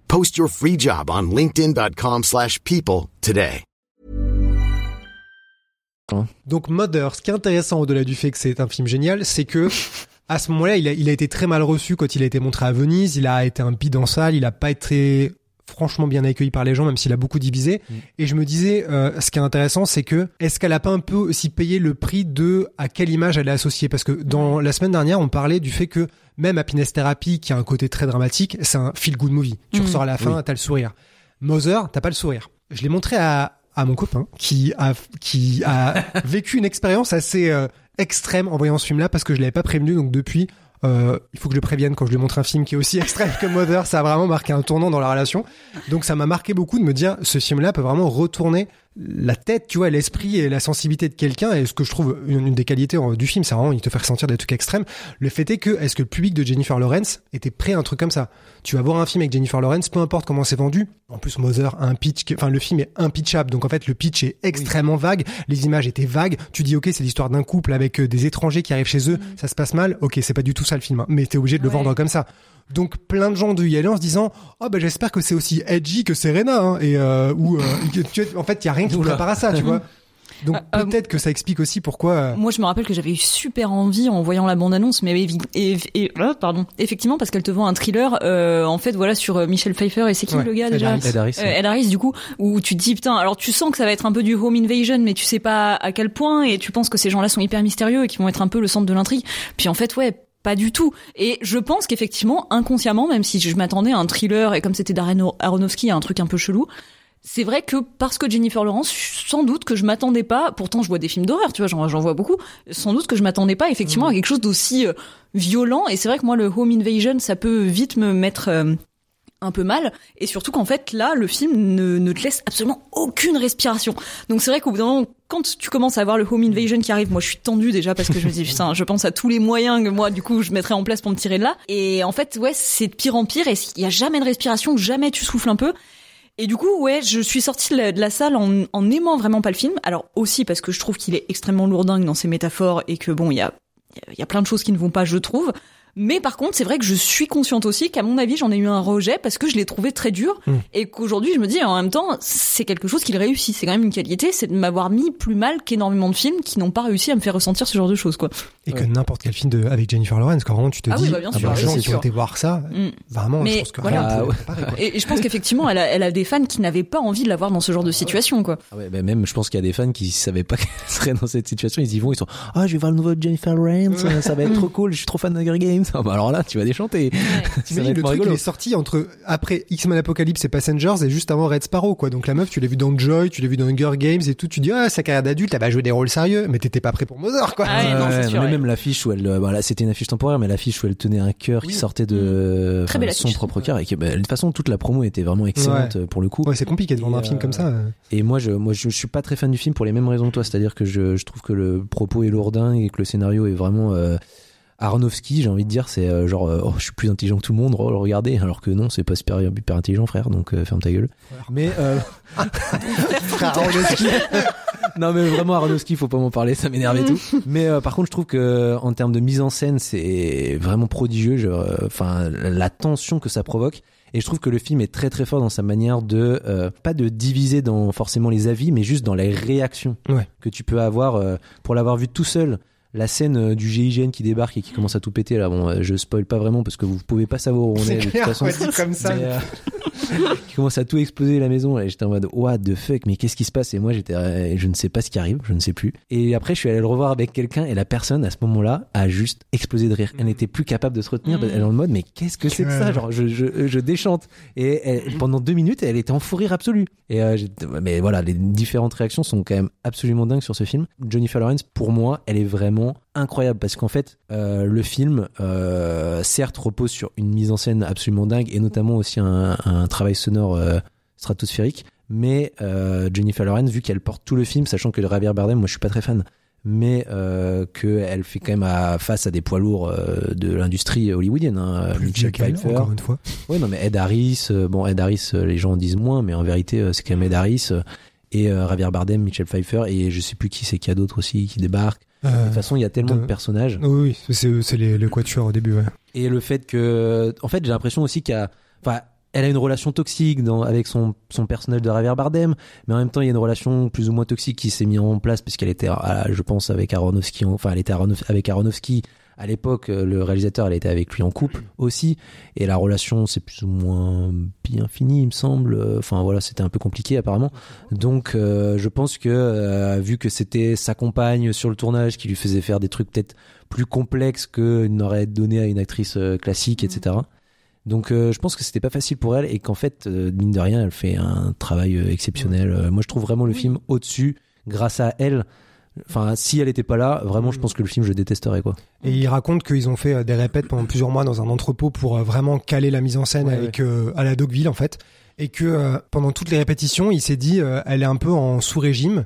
Post your free job on linkedin.com/people slash people today. Donc Mother, ce qui est intéressant au-delà du fait que c'est un film génial, c'est que à ce moment-là, il a, il a été très mal reçu quand il a été montré à Venise. Il a été un bide en salle. Il a pas été franchement bien accueilli par les gens, même s'il a beaucoup divisé. Et je me disais, euh, ce qui est intéressant, c'est que est-ce qu'elle a pas un peu aussi payé le prix de à quelle image elle est associée? Parce que dans la semaine dernière, on parlait du fait que même Happiness Therapy, qui a un côté très dramatique, c'est un feel-good movie. Tu Mm. ressors à la fin, t'as le sourire. Mother, t'as pas le sourire. Je l'ai montré à, à mon copain qui a, qui a vécu une expérience assez euh, extrême en voyant ce film-là parce que je l'avais pas prévenu. Donc depuis, euh, il faut que je le prévienne quand je lui montre un film qui est aussi extrême que Mother. Ça a vraiment marqué un tournant dans la relation. Donc ça m'a marqué beaucoup de me dire ce film-là peut vraiment retourner la tête, tu vois, l'esprit et la sensibilité de quelqu'un. Et ce que je trouve une, une des qualités euh, du film, c'est vraiment il te fait ressentir des trucs extrêmes. Le fait est que est-ce que le public de Jennifer Lawrence était prêt à un truc comme ça? Tu vas voir un film avec Jennifer Lawrence, peu importe comment c'est vendu. En plus, Mother a un pitch, enfin le film est impitchable. Donc en fait, le pitch est extrêmement vague. Les images étaient vagues. Tu dis ok, c'est l'histoire d'un couple avec euh, des étrangers qui arrivent chez eux. Ça se passe mal. Ok, c'est pas du tout ça le film. hein. Mais t'es obligé de le Ouais. vendre comme ça. Donc plein de gens ont dû y aller en se disant oh bah j'espère que c'est aussi edgy que Serena hein, et euh, ou euh, que tu vois, en fait il y a rien qui prépare à ça tu vois donc Ah, euh, peut-être que ça explique aussi pourquoi euh, Moi, je me rappelle que j'avais eu super envie en voyant la bande-annonce, mais évi- et, et- ah, pardon, effectivement parce qu'elle te vend un thriller, euh, en fait, voilà, sur euh, Michel Pfeiffer et c'est qui Ouais, le gars Ed déjà Harris. Ed Harris, Euh, ouais. Ed Harris, du coup, où tu te dis putain, alors tu sens que ça va être un peu du home invasion, mais tu sais pas à quel point, et tu penses que ces gens-là sont hyper mystérieux et qui vont être un peu le centre de l'intrigue. Puis en fait, ouais. Pas du tout. Et je pense qu'effectivement, inconsciemment, même si je m'attendais à un thriller et comme c'était Darren Aronofsky, à un truc un peu chelou, c'est vrai que parce que Jennifer Lawrence, sans doute que je m'attendais pas. Pourtant, je vois des films d'horreur, tu vois, j'en, vois beaucoup. Sans doute que je m'attendais pas effectivement à quelque chose d'aussi euh, violent. Et c'est vrai que moi, le home invasion, ça peut vite me mettre euh, un peu mal. Et surtout qu'en fait, là, le film ne, te laisse absolument aucune respiration. Donc c'est vrai qu'au bout d'un moment, quand tu commences à voir le home invasion qui arrive, moi je suis tendue déjà parce que je me dis putain, je pense à tous les moyens que moi du coup je mettrais en place pour me tirer de là. Et en fait, ouais, c'est de pire en pire. Et il y a jamais de respiration, jamais tu souffles un peu. Et du coup, ouais, je suis sortie de la, salle en, en aimant vraiment pas le film. Alors aussi parce que je trouve qu'il est extrêmement lourdingue dans ses métaphores et que bon, il y a, il y a plein de choses qui ne vont pas, je trouve. Mais par contre, c'est vrai que je suis consciente aussi qu'à mon avis, j'en ai eu un rejet parce que je l'ai trouvé très dur Mm. et qu'aujourd'hui, je me dis en même temps, c'est quelque chose qu'il réussit. C'est quand même une qualité, c'est de m'avoir mis plus mal qu'énormément de films qui n'ont pas réussi à me faire ressentir ce genre de choses, quoi. et que n'importe quel film de, avec Jennifer Lawrence quand vraiment tu te Ah dis oui, bah, bien ah sûr, bah, oui, les gens ont été voir ça Mm. vraiment Mais je pense que voilà. rien Ah ouais. Et, et je pense qu'effectivement, elle a, elle a des fans qui n'avaient pas envie de la voir dans ce genre de situation, quoi. Ah ouais, bah même, je pense qu'il y a des fans qui savaient pas qu'elle serait dans cette situation. Ils y vont, ils sont, ah, je vais voir le nouveau Jennifer Lawrence, ça va être trop cool, je suis trop fan de Hunger Games. Ah bah alors là, tu vas déchanter. T'imagines, être le truc, rigolo. il est sorti entre, après X-Men Apocalypse et Passengers et juste avant Red Sparrow, quoi. Donc la meuf, tu l'as vu dans Joy, tu l'as vu dans Hunger Games et tout, tu dis, ah, sa carrière d'adulte, elle va jouer des rôles sérieux, mais t'étais pas prêt pour Mother, quoi. Ah ouais, non, c'est sûr, mais ouais. même l'affiche où elle, euh, bah là, c'était une affiche temporaire, mais l'affiche où elle tenait un cœur qui sortait de Très belle son affiche. propre cœur et que, bah, de toute façon, toute la promo était vraiment excellente euh, pour le coup. Ouais, c'est compliqué de vendre un film euh, comme ça. euh. Et moi, je, moi, je, je suis pas très fan du film pour les mêmes raisons que toi, c'est-à-dire que je, je trouve que le propos est lourdin et que le scénario est vraiment euh, Aronofsky, j'ai envie de dire, c'est euh, genre, euh, oh, je suis plus intelligent que tout le monde, oh, regardez, alors que non, c'est pas super, hyper intelligent, frère, donc euh, ferme ta gueule. Mais euh, Aronofsky. non mais vraiment Aronofsky faut pas m'en parler ça m'énerve et tout mais euh, par contre je trouve que en termes de mise en scène c'est vraiment prodigieux enfin la tension que ça provoque et je trouve que le film est très très fort dans sa manière de euh, pas de diviser dans forcément les avis mais juste dans les réactions Ouais. que tu peux avoir euh, pour l'avoir vu tout seul la scène euh, du GIGN qui débarque et qui commence à tout péter là bon euh, je spoil pas vraiment parce que vous pouvez pas savoir où on C'est est de toute clair, façon. ouais, dit comme ça. mais, euh, qui commence à tout exploser la maison et j'étais en mode what the fuck mais qu'est-ce qui se passe? Et moi j'étais euh, je ne sais pas ce qui arrive je ne sais plus. Et après je suis allé le revoir avec quelqu'un et la personne à ce moment-là a juste explosé de rire. Elle n'était plus capable de se retenir Mhm. elle est en mode mais qu'est-ce que c'est que ça? Genre je, je, je déchante. Et elle- pendant deux minutes elle était en fou rire absolu. Et euh, mais voilà les différentes réactions sont quand même absolument dingues sur ce film. Jennifer Lawrence pour moi elle est vraiment incroyable parce qu'en fait euh, le film euh, certes repose sur une mise en scène absolument dingue et notamment aussi un, un travail sonore euh, stratosphérique mais Jennifer Lawrence vu qu'elle porte tout le film sachant que Javier Bardem moi je suis pas très fan mais qu'elle fait quand même à, face à des poids lourds de l'industrie hollywoodienne hein, Plus Michelle Jack Allen, Pfeiffer encore une fois. oui, non, mais Ed Harris, bon, Ed Harris, les gens en disent moins, mais en vérité, c'est quand même Ed Harris et euh, Javier Bardem, Michel Pfeiffer, et je sais plus qui c'est qu'il y a d'autres aussi qui débarquent. De Euh, toute façon, il y a tellement de- de personnages. oui, oui, c'est, c'est les, le quatuor au début, ouais. Et le fait que, en fait, j'ai l'impression aussi qu'il y a, enfin, elle a une relation toxique dans, avec son, son personnage de Javier Bardem, mais en même temps, il y a une relation plus ou moins toxique qui s'est mise en place puisqu'elle était, je pense, avec Aronofsky, enfin, elle était Aronof- avec Aronofsky. À l'époque, euh, le réalisateur, elle était avec lui en couple aussi, et la relation s'est plus ou moins bien finie, il me semble. Euh, Enfin voilà, c'était un peu compliqué apparemment. Donc, euh, je pense que euh, vu que c'était sa compagne sur le tournage qui lui faisait faire des trucs peut-être plus complexes qu'il n'aurait donné à une actrice classique, etc. Donc euh, je pense que c'était pas facile pour elle et qu'en fait euh, mine de rien elle fait un travail exceptionnel. Euh, moi je trouve vraiment le film au-dessus grâce à elle. Enfin si elle était pas là, vraiment je pense que le film je détesterais quoi. Et il raconte qu'ils ont fait euh, des répètes pendant plusieurs mois dans un entrepôt pour euh, vraiment caler la mise en scène Ouais, avec euh, à la Dogville en fait, et que euh, pendant toutes les répétitions, il s'est dit euh, elle est un peu en sous régime,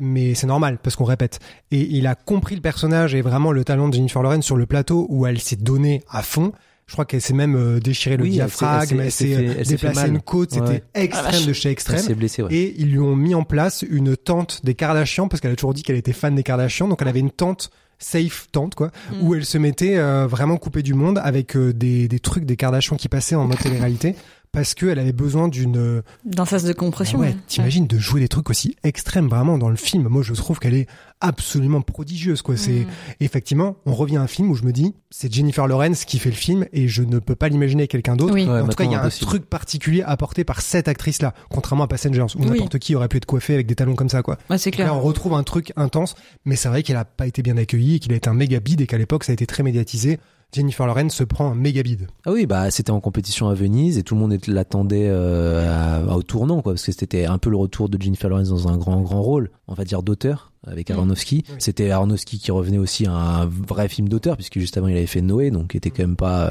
mais c'est normal parce qu'on répète. Et il a compris le personnage et vraiment le talent de Jennifer Lawrence sur le plateau où elle s'est donnée à fond. Je crois qu'elle s'est même euh, déchiré le Oui, elle diaphragme, elle elle s'est- elle fait- euh, elle une côte, Ouais. c'était extrême de chez Elle extrême. s'est blessée ouais. Et ils lui ont mis en place une tente des Kardashians parce qu'elle a toujours dit qu'elle était fan des Kardashians. Donc elle avait une tente safe tente quoi Mm. où elle se mettait euh, vraiment coupée du monde avec euh, des, des trucs des Kardashians qui passaient en mode télé-réalité parce qu'elle avait besoin d'une euh, D'un sas de compression. ouais, ouais. t'imagines de jouer des trucs aussi extrêmes vraiment dans le film moi je trouve qu'elle est absolument prodigieuse quoi c'est Mm. effectivement on revient à un film où je me dis c'est Jennifer Lawrence qui fait le film et je ne peux pas l'imaginer quelqu'un d'autre Oui. Ouais, en tout cas, il y a un truc particulier apporté par cette actrice-là, contrairement à Passengers, où Oui. n'importe qui aurait pu être coiffé avec des talons comme ça, quoi. Ouais, c'est Là, clair. on retrouve un truc intense, mais c'est vrai qu'elle a pas été bien accueillie et qu'il a été un méga bide et qu'à l'époque, ça a été très médiatisé. Jennifer Lawrence se prend un méga bide. Ah oui, bah c'était en compétition à Venise et tout le monde l'attendait euh, au tournant, quoi, parce que c'était un peu le retour de Jennifer Lawrence dans un grand grand rôle, on va dire d'auteur avec. Aronofsky. Oui. C'était Aronofsky qui revenait aussi à un vrai film d'auteur, puisque juste avant il avait fait Noé, donc était quand même pas, euh,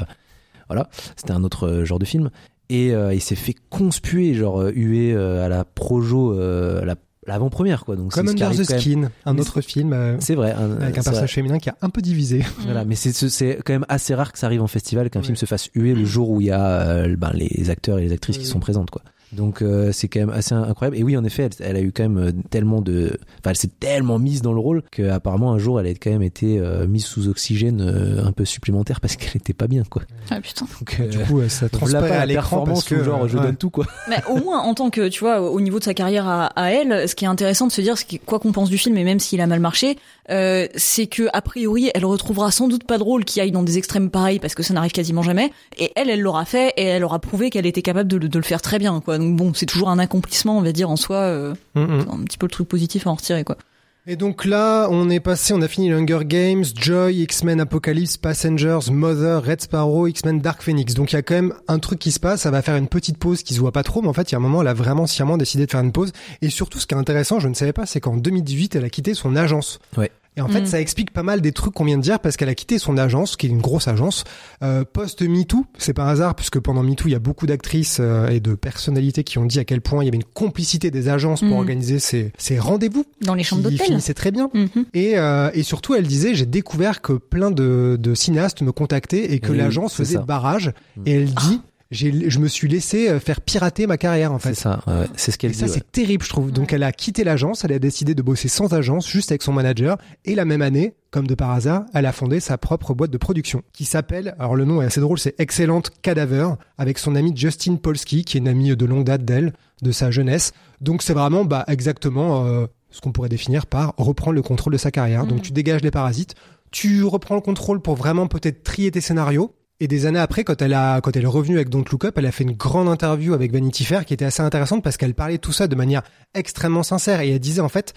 voilà, c'était un autre euh, genre de film. Et euh, il s'est fait conspuer, genre hué euh, à la projo, euh, à la- l'avant-première, quoi. Donc Comme Under the même. Skin, un autre film euh, C'est vrai, un- avec un vrai. personnage féminin qui a un peu divisé. Voilà, mais c'est c'est quand même assez rare que ça arrive en festival qu'un Ouais. film se fasse huer le jour où il y a euh, ben, les acteurs et les actrices qui sont présentes quoi. Donc euh, c'est quand même assez incroyable. Et oui, en effet, elle, elle a eu quand même euh, tellement de, enfin, elle s'est tellement mise dans le rôle que apparemment un jour, elle a quand même été euh, mise sous oxygène euh, un peu supplémentaire parce qu'elle était pas bien quoi. Ah putain. Donc euh, Du coup, ça transparaît à la l'écran parce performance que genre je ouais. donne tout quoi. Mais au moins, en tant que, tu vois, au niveau de sa carrière à, à elle, ce qui est intéressant de se dire, que quoi qu'on pense du film, et même s'il a mal marché, euh, c'est que a priori, elle retrouvera sans doute pas de rôle qui aille dans des extrêmes pareils parce que ça n'arrive quasiment jamais. Et elle, elle l'aura fait et elle aura prouvé qu'elle était capable de, le- de le faire très bien, quoi. Donc bon, c'est toujours un accomplissement, on va dire en soi, euh, Mm, mm. un petit peu le truc positif à en retirer, quoi. Et donc là, on est passé, on a fini Hunger Games, Joy, X-Men Apocalypse, Passengers, Mother, Red Sparrow, X-Men Dark Phoenix. Donc il y a quand même un truc qui se passe, ça va faire une petite pause qui se voit pas trop, mais en fait, il y a un moment, elle a vraiment sciemment décidé de faire une pause. Et surtout, ce qui est intéressant, je ne savais pas, c'est qu'en 2018, elle a quitté son agence. Ouais. Et en fait, Mm. ça explique pas mal des trucs qu'on vient de dire parce qu'elle a quitté son agence, qui est une grosse agence, euh, post-MeToo. C'est pas un hasard puisque pendant MeToo, il y a beaucoup d'actrices euh, et de personnalités qui ont dit à quel point il y avait une complicité des agences pour Mm. organiser ces, ces rendez-vous Dans les chambres qui d'hôtel. finissaient très bien. Mhm. Et, euh, et surtout, elle disait, j'ai découvert que plein de, de cinéastes me contactaient et que Oui, l'agence c'est faisait ça. barrage. Mm. Et elle dit, j'ai, je me suis laissé euh, faire pirater ma carrière en C'est fait. ça, ouais, ouais. c'est ce Et qu'elle ça, dit. ouais. c'est terrible, je trouve. Donc, elle a quitté l'agence, elle a décidé de bosser sans agence, juste avec son manager. Et la même année, comme de par hasard, elle a fondé sa propre boîte de production qui s'appelle, alors le nom est assez drôle, c'est Excellent Cadaver, avec son amie Justine Polsky, qui est une amie de longue date d'elle, de sa jeunesse. Donc, c'est vraiment, bah, exactement euh, ce qu'on pourrait définir par reprendre le contrôle de sa carrière. Donc, Mhm. tu dégages les parasites, tu reprends le contrôle pour vraiment peut-être trier tes scénarios. Et des années après, quand elle a, quand elle est revenue avec Don't Look Up, elle a fait une grande interview avec Vanity Fair qui était assez intéressante parce qu'elle parlait tout ça de manière extrêmement sincère et elle disait en fait,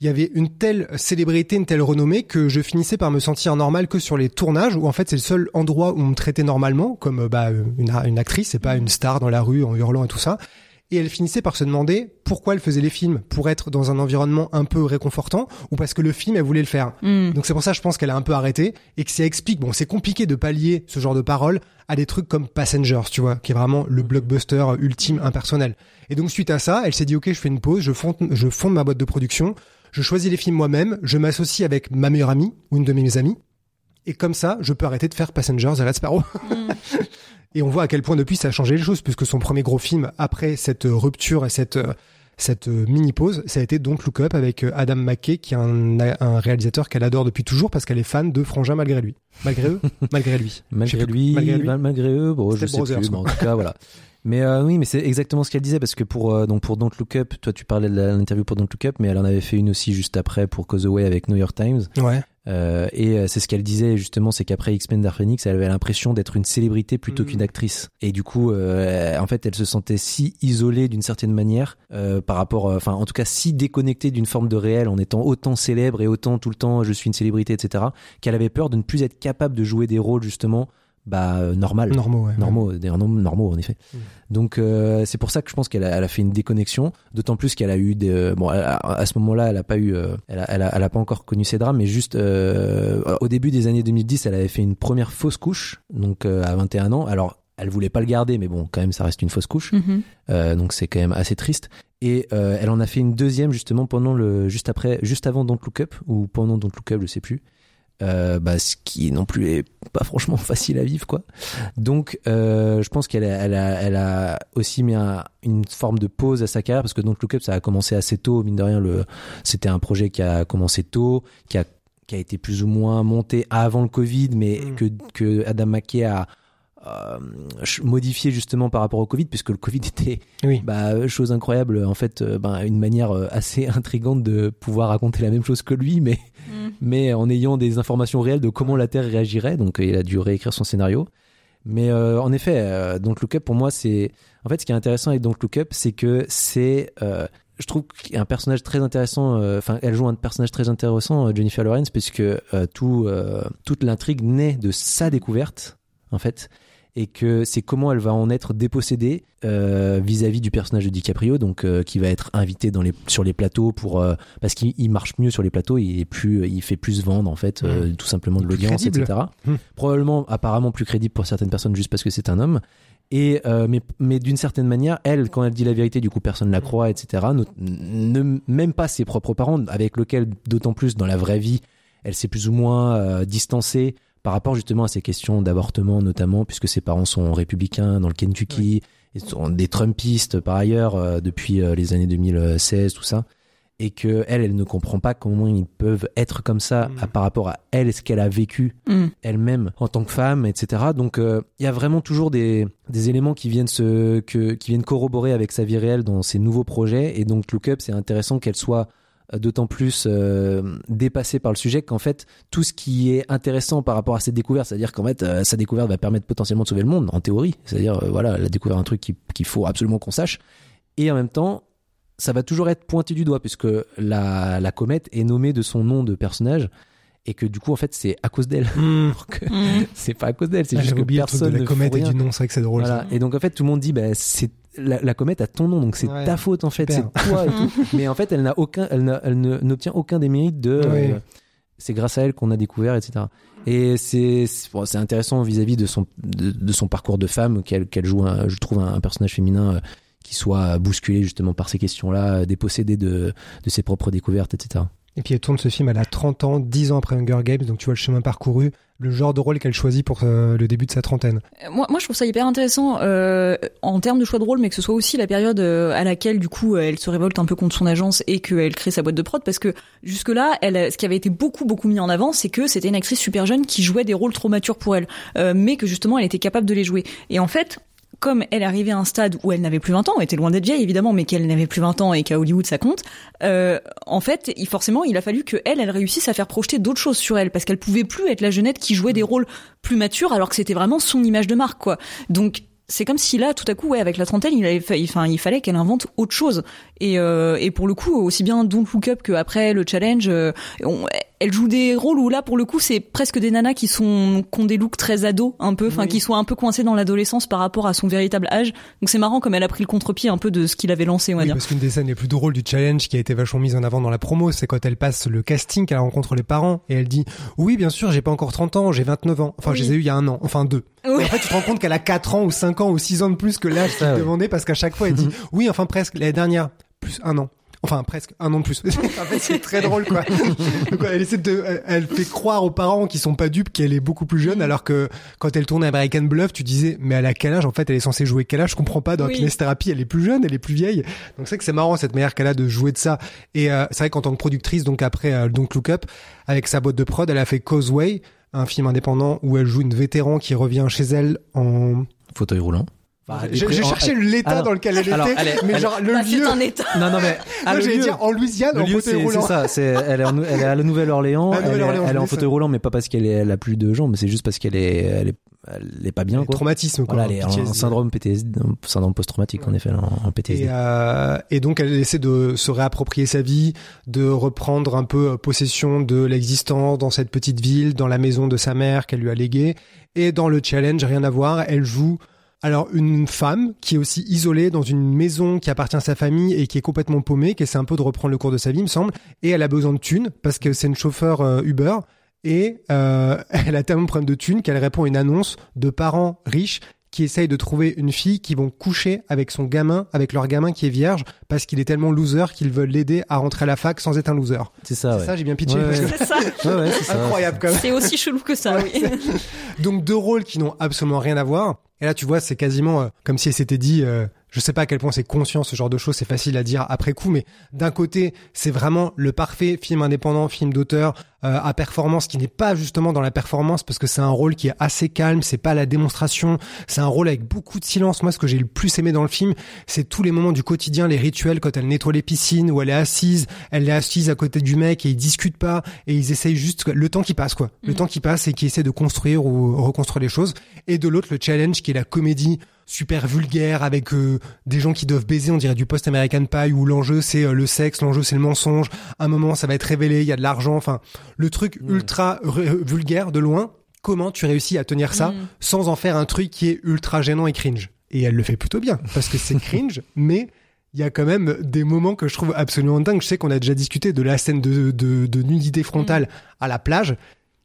il y avait une telle célébrité, une telle renommée que je finissais par me sentir normal que sur les tournages où en fait c'est le seul endroit où on me traitait normalement comme euh, bah, une, une actrice et pas une star dans la rue en hurlant et tout ça. Et elle finissait par se demander pourquoi elle faisait les films pour être dans un environnement un peu réconfortant ou parce que le film elle voulait le faire. Mm. Donc c'est pour ça je pense qu'elle a un peu arrêté et que ça explique bon c'est compliqué de pallier ce genre de paroles à des trucs comme Passengers tu vois qui est vraiment le blockbuster ultime impersonnel. Et donc suite à ça elle s'est dit ok je fais une pause je fonde je fonde ma boîte de production je choisis les films moi-même je m'associe avec ma meilleure amie ou une de mes amies et comme ça je peux arrêter de faire Passengers et Red Sparrow. Et on voit à quel point depuis ça a changé les choses, puisque son premier gros film après cette euh, rupture et cette euh, cette euh, mini pause, ça a été Don't Look Up avec Adam McKay, qui est un, un réalisateur qu'elle adore depuis toujours parce qu'elle est fan de Frangin malgré lui, malgré eux, malgré lui. Malgré plus- lui, malgré lui. mal- malgré eux, bon, je sais Brothers, plus, mais quoi. en tout cas, voilà. Mais euh, oui, mais c'est exactement ce qu'elle disait parce que pour euh, donc pour Don't Look Up, toi tu parlais de l'interview pour Don't Look Up, mais elle en avait fait une aussi juste après pour Cause Away avec New York Times. Ouais. Euh, et euh, c'est ce qu'elle disait justement, c'est qu'après X-Men Dark Phoenix, elle avait l'impression d'être une célébrité plutôt Mhm. qu'une actrice. Et du coup, euh, en fait, elle se sentait si isolée d'une certaine manière euh, par rapport, euh, enfin, en tout cas, si déconnectée d'une forme de réel en étant autant célèbre et autant tout le temps, je suis une célébrité, etc., qu'elle avait peur de ne plus être capable de jouer des rôles justement, bah, euh, normal Normaux, ouais. normaux, des normes normaux en effet. Mm. Donc euh, c'est pour ça que je pense qu'elle a, elle a fait une déconnexion, d'autant plus qu'elle a eu des euh, bon elle a- à ce moment-là elle a pas eu euh, elle, a, elle, a, elle a pas encore connu ces drames, mais juste euh, au début des années 2010 elle avait fait une première fausse couche donc euh, à 21 ans. Alors elle voulait pas le garder, mais bon quand même ça reste une fausse couche, Mhm. Euh, donc c'est quand même assez triste. Et euh, elle en a fait une deuxième justement pendant le juste après juste avant Don't Look Up ou pendant Don't Look Up je sais plus. Euh, bah, ce qui non plus est pas franchement facile à vivre quoi. Donc euh, je pense qu'elle a, elle a, elle a aussi mis un- une forme de pause à sa carrière parce que Don't Look Up ça a commencé assez tôt mine de rien le c'était un projet qui a commencé tôt qui a qui a été plus ou moins monté avant le Covid mais Mm. que que Adam McKay a euh, modifié justement par rapport au Covid puisque le Covid était Oui. bah, chose incroyable, en fait, euh, ben, une manière euh, assez intrigante de pouvoir raconter la même chose que lui, mais, Mm. mais en ayant des informations réelles de comment la Terre réagirait. Donc, il a dû réécrire son scénario. Mais euh, en effet, euh, Don't Look Up, pour moi, c'est. En fait, ce qui est intéressant avec Don't Look Up, c'est que c'est. euh, je trouve qu'il y a un personnage très intéressant. euh, Enfin, elle joue un personnage très intéressant, Jennifer Lawrence, puisque tout, toute l'intrigue naît de sa découverte, en fait et que c'est comment elle va en être dépossédée euh, vis-à-vis du personnage de DiCaprio, donc euh, qui va être invité dans les sur les plateaux pour euh, parce qu'il il marche mieux sur les plateaux, il est plus, il fait plus vendre en fait, euh, tout simplement de l'audience, etc. Mm. Probablement, apparemment plus crédible pour certaines personnes juste parce que c'est un homme. Et euh, mais mais d'une certaine manière, elle, quand elle dit la vérité, du coup personne la croit, etc. Ne, ne- même pas ses propres parents, avec lesquels d'autant plus dans la vraie vie, elle s'est plus ou moins euh, distancée par rapport justement à ces questions d'avortement notamment puisque ses parents sont républicains dans le Kentucky et sont des Trumpistes par ailleurs euh, depuis euh, les années 2016 tout ça et que elle elle ne comprend pas comment ils peuvent être comme ça Mm. à- par rapport à elle et ce qu'elle a vécu Mm. elle-même en tant que femme etc donc euh, il y a vraiment toujours des, des éléments qui viennent se que qui viennent corroborer avec sa vie réelle dans ses nouveaux projets et donc Look Up c'est intéressant qu'elle soit d'autant plus euh, dépassée par le sujet qu'en fait tout ce qui est intéressant par rapport à cette découverte c'est-à-dire qu'en fait euh, sa découverte va permettre potentiellement de sauver le monde en théorie c'est-à-dire euh, voilà elle a découvert un truc qui- qu'il faut absolument qu'on sache et en même temps ça va toujours être pointé du doigt puisque la, la comète est nommée de son nom de personnage et que du coup en fait c'est à cause d'elle. Hmm. Alors que Mm. c'est pas à cause d'elle, c'est Ah, juste que oublié le truc personne de la ne comète et rien. du nom, c'est vrai que c'est drôle. Voilà. ça. Et donc en fait tout le monde dit bah c'est la, la comète a ton nom donc c'est Ouais. ta faute en fait, c'est toi et tout. Mais en fait elle n'a aucun elle, n'a- elle ne- n'obtient aucun des mérites de Oui. euh, c'est grâce à elle qu'on a découvert etc. Et c'est c'est bon, c'est intéressant vis-à-vis de son de, de son parcours de femme qu'elle qu'elle joue un, je trouve un, un personnage féminin euh, qui soit bousculé justement par ces questions-là, dépossédé de de ses propres découvertes etc. Et puis elle tourne ce film, elle a 30 ans, 10 ans après Hunger Games, donc tu vois le chemin parcouru, le genre de rôle qu'elle choisit pour euh, le début de sa trentaine. Euh, Moi, moi, je trouve ça hyper intéressant euh, en termes de choix de rôle, mais que ce soit aussi la période euh, à laquelle, du coup, elle se révolte un peu contre son agence et qu'elle crée sa boîte de prod, parce que jusque-là, elle, ce qui avait été beaucoup, beaucoup mis en avant, c'est que c'était une actrice super jeune qui jouait des rôles trop matures pour elle, mais que justement, elle était capable de les jouer. Et en fait, comme elle arrivait à un stade où elle n'avait plus 20 ans, elle était loin d'être vieille évidemment, mais qu'elle n'avait plus 20 ans et qu'à Hollywood ça compte, euh, en fait, il, forcément, il a fallu que elle, elle réussisse à faire projeter d'autres choses sur elle, parce qu'elle pouvait plus être la jeunette qui jouait des rôles plus matures, alors que c'était vraiment son image de marque, quoi. Donc c'est comme si là, tout à coup, ouais, avec la trentaine, il, avait fa- enfin, il fallait qu'elle invente autre chose. Et, euh, et pour le coup, aussi bien Don't Look Up qu'après le challenge, euh, on- elle joue des rôles où là, pour le coup, c'est presque des nanas qui sont qui ont des looks très ados, un peu, enfin, Oui. qui sont un peu coincées dans l'adolescence par rapport à son véritable âge. Donc c'est marrant comme elle a pris le contre-pied un peu de ce qu'il avait lancé, on va Oui, dire. parce qu'une des scènes les plus drôles du challenge qui a été vachement mise en avant dans la promo, c'est quand elle passe le casting, qu'elle rencontre les parents et elle dit Oui, bien sûr, j'ai pas encore 30 ans, j'ai 29 ans. Enfin, Oui. je les ai eu il y a un an, enfin deux. Oui. Et en fait, tu te rends compte qu'elle a 4 ans ou 5 ans ou 6 ans de plus que l'âge qu'il Ça, ouais. demandait parce qu'à chaque fois, elle dit Oui, enfin presque, l'année dernière, plus un an. Enfin, presque un an de plus. en fait, c'est très drôle, quoi. Donc, elle essaie de, elle- fait croire aux parents qui sont pas dupes qu'elle est beaucoup plus jeune, alors que quand elle tournait American Bluff, tu disais, mais elle a quel âge? En fait, elle est censée jouer quel âge? Je comprends pas. Dans Oui. Therapy, elle est plus jeune, elle est plus vieille. Donc, c'est vrai que c'est marrant, cette manière qu'elle a de jouer de ça. Et, euh, c'est vrai qu'en tant que productrice, donc après, euh, Don't Look Up, avec sa boîte de prod, elle a fait Causeway, un film indépendant où elle joue une vétéran qui revient chez elle en, Fauteuil roulant. Enfin, j'ai cherché l'état Alors- dans lequel elle alors, était, elle est- mais elle- genre le Bah, lieu. c'est un état. Non non mais ah, Moi, le j'allais lieu- dire en Louisiane, Le en fauteuil roulant. c'est ça. C'est elle est, en- elle est à la Nouvelle-Orléans. Elle, est- Nouvelle-Orléans, elle est en fauteuil roulant, mais pas parce qu'elle est, elle a plus de jambes, mais c'est juste parce qu'elle est, elle est, elle est pas bien quoi. Traumatisme, quoi. Voilà, elle est en syndrome PTSD, un syndrome post-traumatique en effet, en, en PTSD. Et, euh, et donc elle essaie de se réapproprier sa vie, de reprendre un peu euh, possession de l'existence dans cette petite ville, dans la maison de sa mère qu'elle lui a léguée. Et dans le challenge, rien à voir, elle joue alors une femme qui est aussi isolée dans une maison qui appartient à sa famille et qui est complètement paumée, qui essaie un peu de reprendre le cours de sa vie, il me semble. Et elle a besoin de thunes parce que c'est une chauffeur euh, Uber. Et euh, elle a tellement de problèmes de thunes qu'elle répond à une annonce de parents riches qui essayent de trouver une fille qui vont coucher avec son gamin, avec leur gamin qui est vierge, parce qu'il est tellement loser qu'ils veulent l'aider à rentrer à la fac sans être un loser. C'est ça, ouais. ça, j'ai bien pitché. Ouais, ouais. C'est ça. Ouais, ouais, c'est ça. Incroyable quand même. C'est aussi chelou que ça, oui. Donc deux rôles qui n'ont absolument rien à voir. Et là, tu vois, c'est quasiment euh, comme si elle s'était dit, euh, je sais pas à quel point c'est conscient ce genre de choses, c'est facile à dire après coup, mais d'un côté, c'est vraiment le parfait film indépendant, film d'auteur euh, à performance qui n'est pas justement dans la performance parce que c'est un rôle qui est assez calme, c'est pas la démonstration, c'est un rôle avec beaucoup de silence. Moi, ce que j'ai le plus aimé dans le film, c'est tous les moments du quotidien, les rituels quand elle nettoie les piscines, où elle est assise, elle est assise à côté du mec et ils discutent pas et ils essayent juste le temps qui passe quoi, le temps qui passe et qui essaie de construire ou reconstruire les choses. Et de l'autre, le challenge qui est la comédie super vulgaire avec euh, des gens qui doivent baiser, on dirait du post American Pie où l'enjeu c'est euh, le sexe, l'enjeu c'est le mensonge. À un moment, ça va être révélé, il y a de l'argent, enfin le truc ultra r- vulgaire de loin. Comment tu réussis à tenir ça Mm. sans en faire un truc qui est ultra gênant et cringe? Et elle le fait plutôt bien parce que c'est cringe, mais il y a quand même des moments que je trouve absolument dingues. Je sais qu'on a déjà discuté de la scène de, de, de nudité frontale à la plage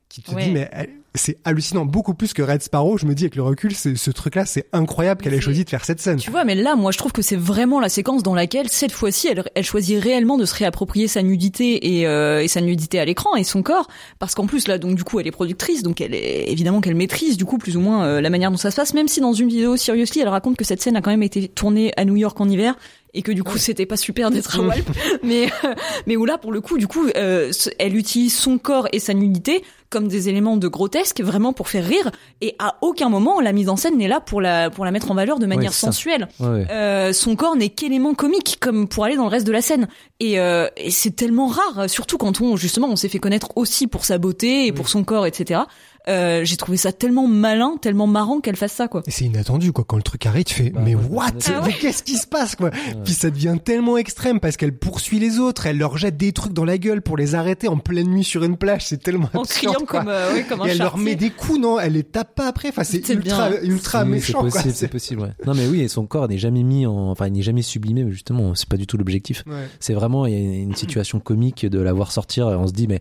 qui te Ouais. dit mais elle- c'est hallucinant beaucoup plus que Red Sparrow je me dis avec le recul c'est ce truc là c'est incroyable qu'elle ait choisi de faire cette scène. Tu vois, mais là, moi, je trouve que c'est vraiment la séquence dans laquelle, cette fois-ci, elle, elle choisit réellement de se réapproprier sa nudité et, euh, et sa nudité à l'écran et son corps, parce qu'en plus, là, donc du coup, elle est productrice, donc elle est évidemment qu'elle maîtrise du coup plus ou moins euh, la manière dont ça se passe, même si dans une vidéo Seriously, elle raconte que cette scène a quand même été tournée à New York en hiver et que du coup c'était pas super d'être à Walp. Mais euh, mais où là pour le coup du coup euh, elle utilise son corps et sa nudité comme des éléments de grotesque vraiment pour faire rire et à aucun moment la mise en scène n'est là pour la pour la mettre en valeur de manière sensuelle. Ouais, ouais. euh, son corps n'est qu'élément comique comme pour aller dans le reste de la scène. Et, euh, et c'est tellement rare surtout quand on justement on s'est fait connaître aussi pour sa beauté et pour son corps etc euh, j'ai trouvé ça tellement malin, tellement marrant qu'elle fasse ça quoi. Et c'est inattendu quoi quand le truc arrive, tu fais Bah, mais ouais, what? Ah Mais qu'est-ce qui se passe quoi? Puis ça devient tellement extrême parce qu'elle poursuit les autres, elle leur jette des trucs dans la gueule pour les arrêter en pleine nuit sur une plage, c'est tellement En absurde, criant quoi. comme, euh, ouais, comme un Et elle leur met des coups, non? Elle les tape pas après. Enfin, c'est ultra, bien. ultra Oui, méchant, C'est quoi. possible, c'est possible, ouais. Non, mais oui, et son corps n'est jamais mis en, enfin, il n'est jamais sublimé, mais justement, c'est pas du tout l'objectif. Ouais. C'est vraiment, il y a une situation comique de la voir sortir, et on se dit, mais,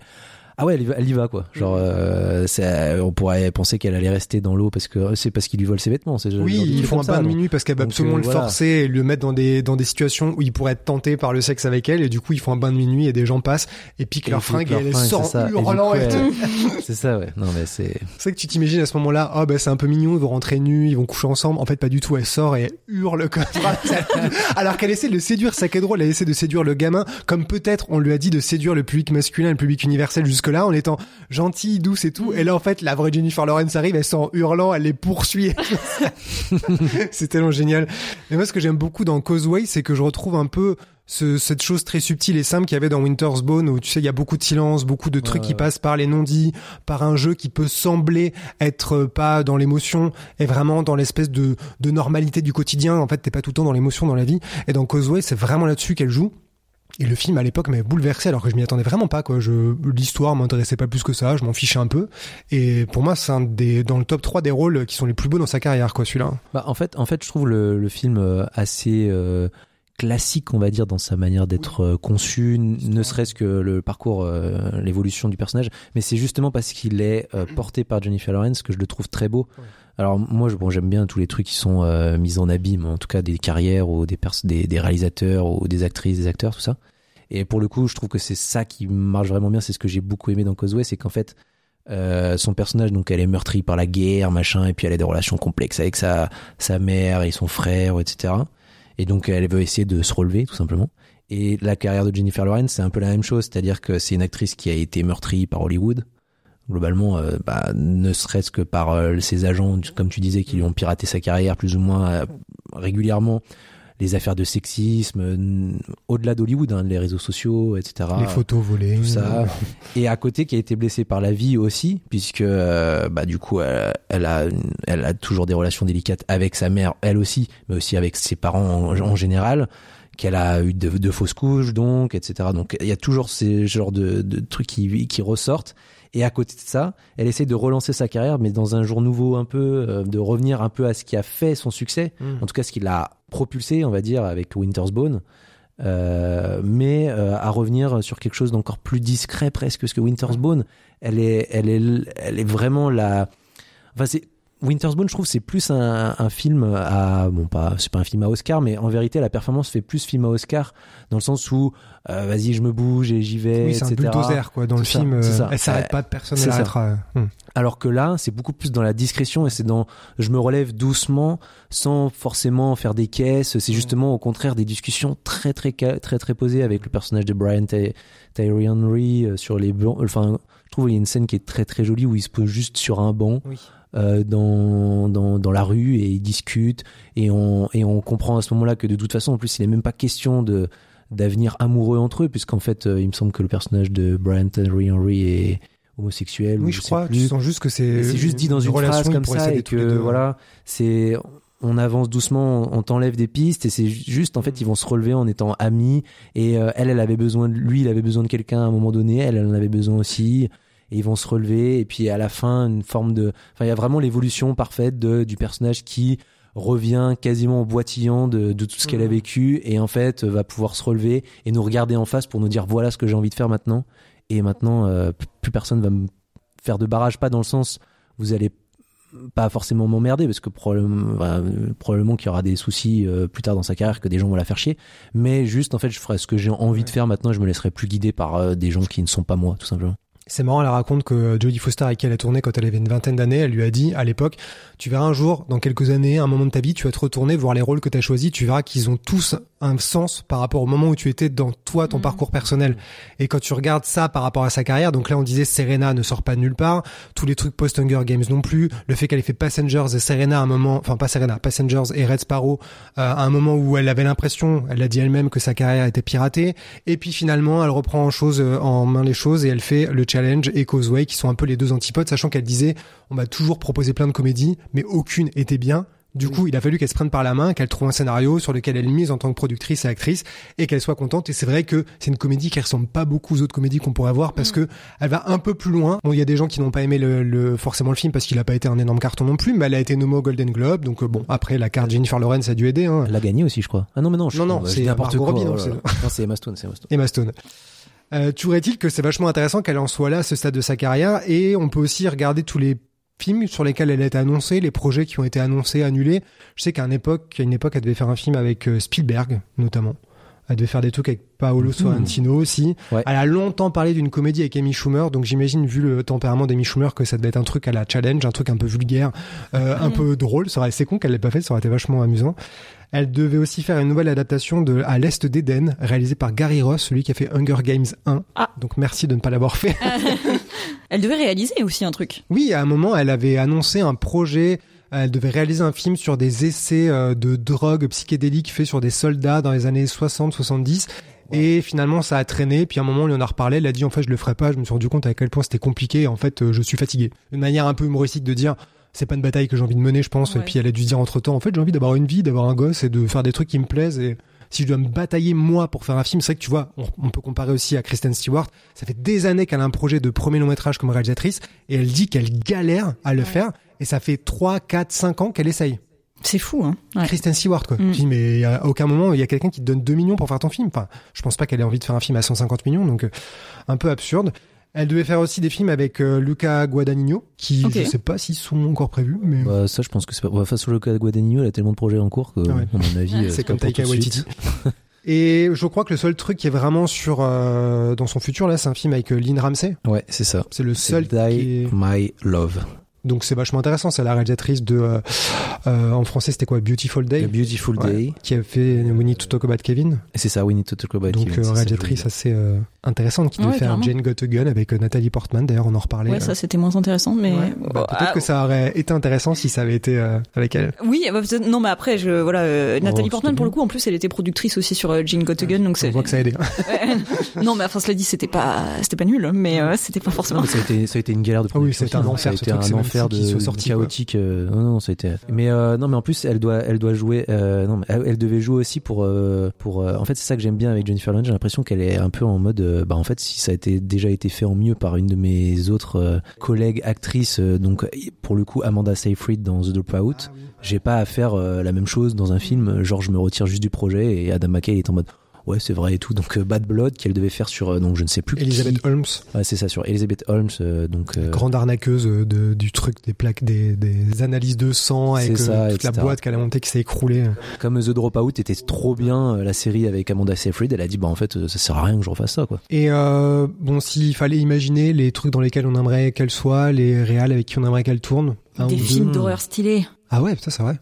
ah ouais, elle y va, elle y va quoi. Genre, euh, c'est- on pourrait penser qu'elle allait rester dans l'eau parce que c'est parce qu'il lui vole ses vêtements. C'est Oui, ils font un ça, bain de minuit parce qu'elle va absolument euh, le voilà. forcer et le mettre dans des dans des situations où il pourrait être tenté par le sexe avec elle et du coup ils font un bain de minuit et des gens passent et piquent Et leur fringue et elle sort ça. Hurlant et tout. C'est ça, ouais. Non, mais c'est. C'est vrai que tu t'imagines à ce moment-là, oh bah c'est un peu mignon, ils vont rentrer nus, ils vont coucher ensemble. En fait, pas du tout. Elle sort et elle hurle comme Alors qu'elle essaie de le séduire, ça qui est drôle, elle essaie de séduire le gamin, comme peut-être on lui a dit de séduire le public masculin, le public universel jusque-là, en étant gentille, douce et tout. Et là, en fait, la vraie Jennifer Lawrence arrive, elle sort en hurlant, elle les poursuit. c'est tellement génial. Mais moi, ce que j'aime beaucoup dans Causeway, c'est que je retrouve un peu ce- cette chose très subtile et simple qu'il y avait dans Winter's Bone où tu sais il y a beaucoup de silence, beaucoup de trucs ouais, qui ouais. passent par les non-dits, par un jeu qui peut sembler être euh, pas dans l'émotion et vraiment dans l'espèce de, de normalité du quotidien. En fait, t'es pas tout le temps dans l'émotion dans la vie. Et dans Causeway, c'est vraiment là-dessus qu'elle joue. Et le film à l'époque m'avait bouleversé alors que je m'y attendais vraiment pas quoi. Je l'histoire m'intéressait pas plus que ça, je m'en fichais un peu. Et pour moi, c'est un des dans le top 3 des rôles qui sont les plus beaux dans sa carrière quoi celui-là. Bah, en fait, en fait, je trouve le, le film euh, assez euh, classique, on va dire, dans sa manière d'être euh, conçu, ne serait-ce que le parcours, euh, l'évolution du personnage. Mais c'est justement parce qu'il est euh, porté par Jennifer Lawrence que je le trouve très beau. Alors moi, je- bon, j'aime bien tous les trucs qui sont euh, mis en abîme, en tout cas des carrières ou des, pers- des, des réalisateurs ou des actrices, des acteurs, tout ça. Et pour le coup, je trouve que c'est ça qui marche vraiment bien. C'est ce que j'ai beaucoup aimé dans Causeway, c'est qu'en fait, euh, son personnage, donc elle est meurtrie par la guerre, machin, et puis elle a des relations complexes avec sa, sa mère et son frère, etc. Et donc elle veut essayer de se relever, tout simplement. Et la carrière de Jennifer Lawrence, c'est un peu la même chose, c'est-à-dire que c'est une actrice qui a été meurtrie par Hollywood. Globalement, euh, bah, ne serait-ce que par euh, ses agents, comme tu disais, qui lui ont piraté sa carrière plus ou moins euh, régulièrement. Les affaires de sexisme, au-delà d'Hollywood, hein, les réseaux sociaux, etc. Les photos volées, tout ça. Et à côté, qui a été blessée par la vie aussi, puisque euh, bah du coup, elle, elle a, elle a toujours des relations délicates avec sa mère, elle aussi, mais aussi avec ses parents en, en général qu'elle a eu de, de fausses couches, donc, etc. Donc, il y a toujours ces genres de, de trucs qui, qui ressortent. Et à côté de ça, elle essaie de relancer sa carrière, mais dans un jour nouveau un peu, euh, de revenir un peu à ce qui a fait son succès, Mm. en tout cas ce qui l'a propulsé, on va dire, avec Winter's Bone. Euh, mais euh, à revenir sur quelque chose d'encore plus discret presque parce que Winter's Bone elle est elle est elle est vraiment la enfin c'est Winter's Bone je trouve c'est plus un, un film à bon pas c'est pas un film à Oscar mais en vérité la performance fait plus film à Oscar dans le sens où euh, vas-y je me bouge et j'y vais Oui, c'est un bulldozer quoi dans le ça, film. euh, ça. Elle s'arrête Euh, pas, personne l'arrêtera. Hum. alors que là, c'est beaucoup plus dans la discrétion et c'est dans je me relève doucement sans forcément faire des caisses. C'est justement au contraire des discussions très très très très posées avec le personnage de Brian Ty- Tyree Henry euh, sur les. Enfin, je trouve il y a une scène qui est très très jolie où il se pose juste sur un banc Oui. Euh, dans, dans dans la rue et ils discutent et on et on comprend à ce moment-là que de toute façon en plus il n'est même pas question de d'avenir amoureux entre eux puisqu'en fait euh, il me semble que le personnage de Brian Tyree Henry est homosexuel ou Oui, je sais crois. plus. Tu sens juste que c'est. C'est juste dit dans une phrase comme ça et que deux. voilà, c'est on avance doucement, on t'enlève des pistes et c'est ju- juste en fait ils vont se relever en étant amis et euh, elle elle avait besoin de lui, il avait besoin de quelqu'un à un moment donné, elle elle en avait besoin aussi et ils vont se relever. Et puis à la fin une forme de enfin il y a vraiment l'évolution parfaite de du personnage qui revient quasiment en boitillant de, de tout ce qu'elle a Mhm. vécu et en fait va pouvoir se relever et nous regarder en face pour nous dire voilà ce que j'ai envie de faire maintenant. Et maintenant euh, plus personne va me faire de barrage. Pas dans le sens vous allez pas forcément m'emmerder parce que probablement, euh, probablement qu'il y aura des soucis euh, plus tard dans sa carrière que des gens vont la faire chier. Mais juste en fait je ferai ce que j'ai envie de faire maintenant. Je me laisserai plus guider par euh, des gens qui ne sont pas moi tout simplement C'est marrant, elle raconte que Jodie Foster, avec qui elle a tourné quand elle avait une vingtaine d'années, elle lui a dit à l'époque, tu verras un jour, dans quelques années, un moment de ta vie, tu vas te retourner, voir les rôles que tu as choisis, tu verras qu'ils ont tous un sens par rapport au moment où tu étais dans toi, ton Mhm. parcours personnel. Et quand tu regardes ça par rapport à sa carrière, donc là on disait Serena ne sort pas de nulle part, tous les trucs post-Hunger Games non plus, le fait qu'elle ait fait Passengers et Serena à un moment, enfin pas Serena, Passengers et Red Sparrow, euh, à un moment où elle avait l'impression, elle l'a dit elle-même, que sa carrière était piratée, et puis finalement elle reprend en, chose, euh, en main les choses et elle fait le challenge et Causeway qui sont un peu les deux antipodes, sachant qu'elle disait on m'a toujours proposé plein de comédies, mais aucune était bien. Du coup, il a fallu qu'elle se prenne par la main, qu'elle trouve un scénario sur lequel elle mise en tant que productrice et actrice et qu'elle soit contente. Et c'est vrai que c'est une comédie qui ressemble pas beaucoup aux autres comédies qu'on pourrait voir parce que elle va un peu plus loin. Bon, il y a des gens qui n'ont pas aimé le, le- forcément le film parce qu'il a pas été un énorme carton non plus, mais elle a été nommée au Golden Globe. Donc euh, bon, après la carte Jennifer Lawrence a dû aider. Hein. Elle l'a gagné aussi, je crois. Ah non, mais non, je Non, non, c'est n'importe quoi. Là. Non, c'est Emma Stone, c'est Emma Stone. Emma Stone. Euh, Trouverait-il que c'est vachement intéressant qu'elle en soit là à ce stade de sa carrière et on peut aussi regarder tous les films sur lesquels elle a été annoncée, les projets qui ont été annoncés, annulés. Je sais qu'à une époque, à une époque, elle devait faire un film avec euh, Spielberg, notamment. Elle devait faire des trucs avec Paolo Sorrentino aussi. Ouais. Elle a longtemps parlé d'une comédie avec Amy Schumer, donc j'imagine, vu le tempérament d'Amy Schumer, que ça devait être un truc à la challenge, un truc un peu vulgaire, euh, un peu drôle. Ça aurait- C'est con qu'elle l'ait pas fait, ça aurait été vachement amusant. Elle devait aussi faire une nouvelle adaptation de À l'Est d'Éden, réalisée par Gary Ross, celui qui a fait Hunger Games 1. Ah. Donc merci de ne pas l'avoir fait. Elle devait réaliser aussi un truc. Oui, à un moment, elle avait annoncé un projet. Elle devait réaliser un film sur des essais euh, de drogue psychédéliques faits sur des soldats dans les années 60-70. Et finalement, ça a traîné. Puis à un moment, on lui en a reparlé. Elle a dit, en fait, je le ferai pas. Je me suis rendu compte à quel point c'était compliqué. En fait, euh, je suis fatigué. Une manière un peu humoristique de dire, c'est pas une bataille que j'ai envie de mener, je pense. Ouais. Et puis elle a dû dire entre temps, en fait, j'ai envie d'avoir une vie, d'avoir un gosse et de faire des trucs qui me plaisent. Et si je dois me batailler moi pour faire un film, c'est vrai que tu vois, on, on peut comparer aussi à Kristen Stewart. Ça fait des années qu'elle a un projet de premier long métrage comme réalisatrice et elle dit qu'elle galère à le faire. Et ça fait 3, 4, 5 ans qu'elle essaye. C'est fou, hein. Ouais. Kristen Stewart, quoi. Mm. Tu dis, mais à aucun moment, il y a quelqu'un qui te donne 2 millions pour faire ton film. Enfin, je pense pas qu'elle ait envie de faire un film à 150 millions, donc euh, un peu absurde. Elle devait faire aussi des films avec euh, Luca Guadagnino, qui Ok. je sais pas s'ils sont encore prévus, mais Bah, ça, je pense que c'est pas. Enfin, sur le cas de Guadagnino, elle a tellement de projets en cours que, Ouais. à mon avis, euh, c'est comme Taika. Waititi. Et je crois que le seul truc qui est vraiment sur euh, dans son futur là, c'est un film avec euh, Lynn Ramsey. Ouais, c'est ça. C'est le seul Die qui est... My Love. Donc c'est vachement intéressant. C'est la réalisatrice de euh, euh, en français c'était quoi Beautiful Day, Beautiful Ouais. Day. qui a fait We Need to Talk About Kevin. Et c'est ça, We Need to Talk About Donc Kevin, euh, c'est ça, réalisatrice assez euh, intéressante qui devait Ouais, faire. Jane Got a Gun avec euh, Nathalie Portman. D'ailleurs on en reparlait. Ouais, euh. ça c'était moins intéressant, mais Ouais. Bah, Ah, peut-être que ça aurait été intéressant si ça avait été euh, avec elle. Oui, bah, non, mais après, je, voilà, euh, Nathalie Portman, pour le coup, en plus, elle était productrice aussi sur euh, Jean Got a Gun, donc On c'est. voit que ça a aidé. Non, mais enfin, cela dit, c'était pas, c'était pas nul, mais euh, c'était pas Non, forcément. mais ça a été, ça a été une galère de Ah oui, c'était un hein. enfer, ce truc, de, quoi. chaotique. euh, non, non, ça a été. Mais euh, non, mais en plus, elle doit, elle doit jouer. Euh, non, mais elle, elle devait jouer aussi pour, euh, pour. euh, en fait, c'est ça que j'aime bien avec Jennifer Lawrence. J'ai l'impression qu'elle est un peu en mode. euh, bah, en fait, si ça a été déjà été fait en mieux par une de mes autres euh, collègues actrices, euh, donc pour le coup Amanda Seyfried dans The Dropout, j'ai pas à faire euh, la même chose dans un film. Genre, je me retire juste du projet et Adam McKay est en mode. Ouais, c'est vrai et tout. Donc euh, Bad Blood qu'elle devait faire sur euh, donc je ne sais plus qui. Elizabeth Holmes, Ouais, c'est ça sur Elizabeth Holmes. euh, donc euh, grande arnaqueuse de, du truc, des plaques, des, des analyses de sang avec ça, euh, toute la boîte qu'elle a montée qui s'est écroulée. comme The Dropout était trop bien euh, la série avec Amanda Seyfried, elle a dit bah en fait ça sert à rien que je refasse ça quoi. Et euh, bon, s'il fallait imaginer les trucs dans lesquels on aimerait qu'elle soit, les réals avec qui on aimerait qu'elle tourne. un Des films d'horreur stylés. Ah ouais, ça c'est vrai.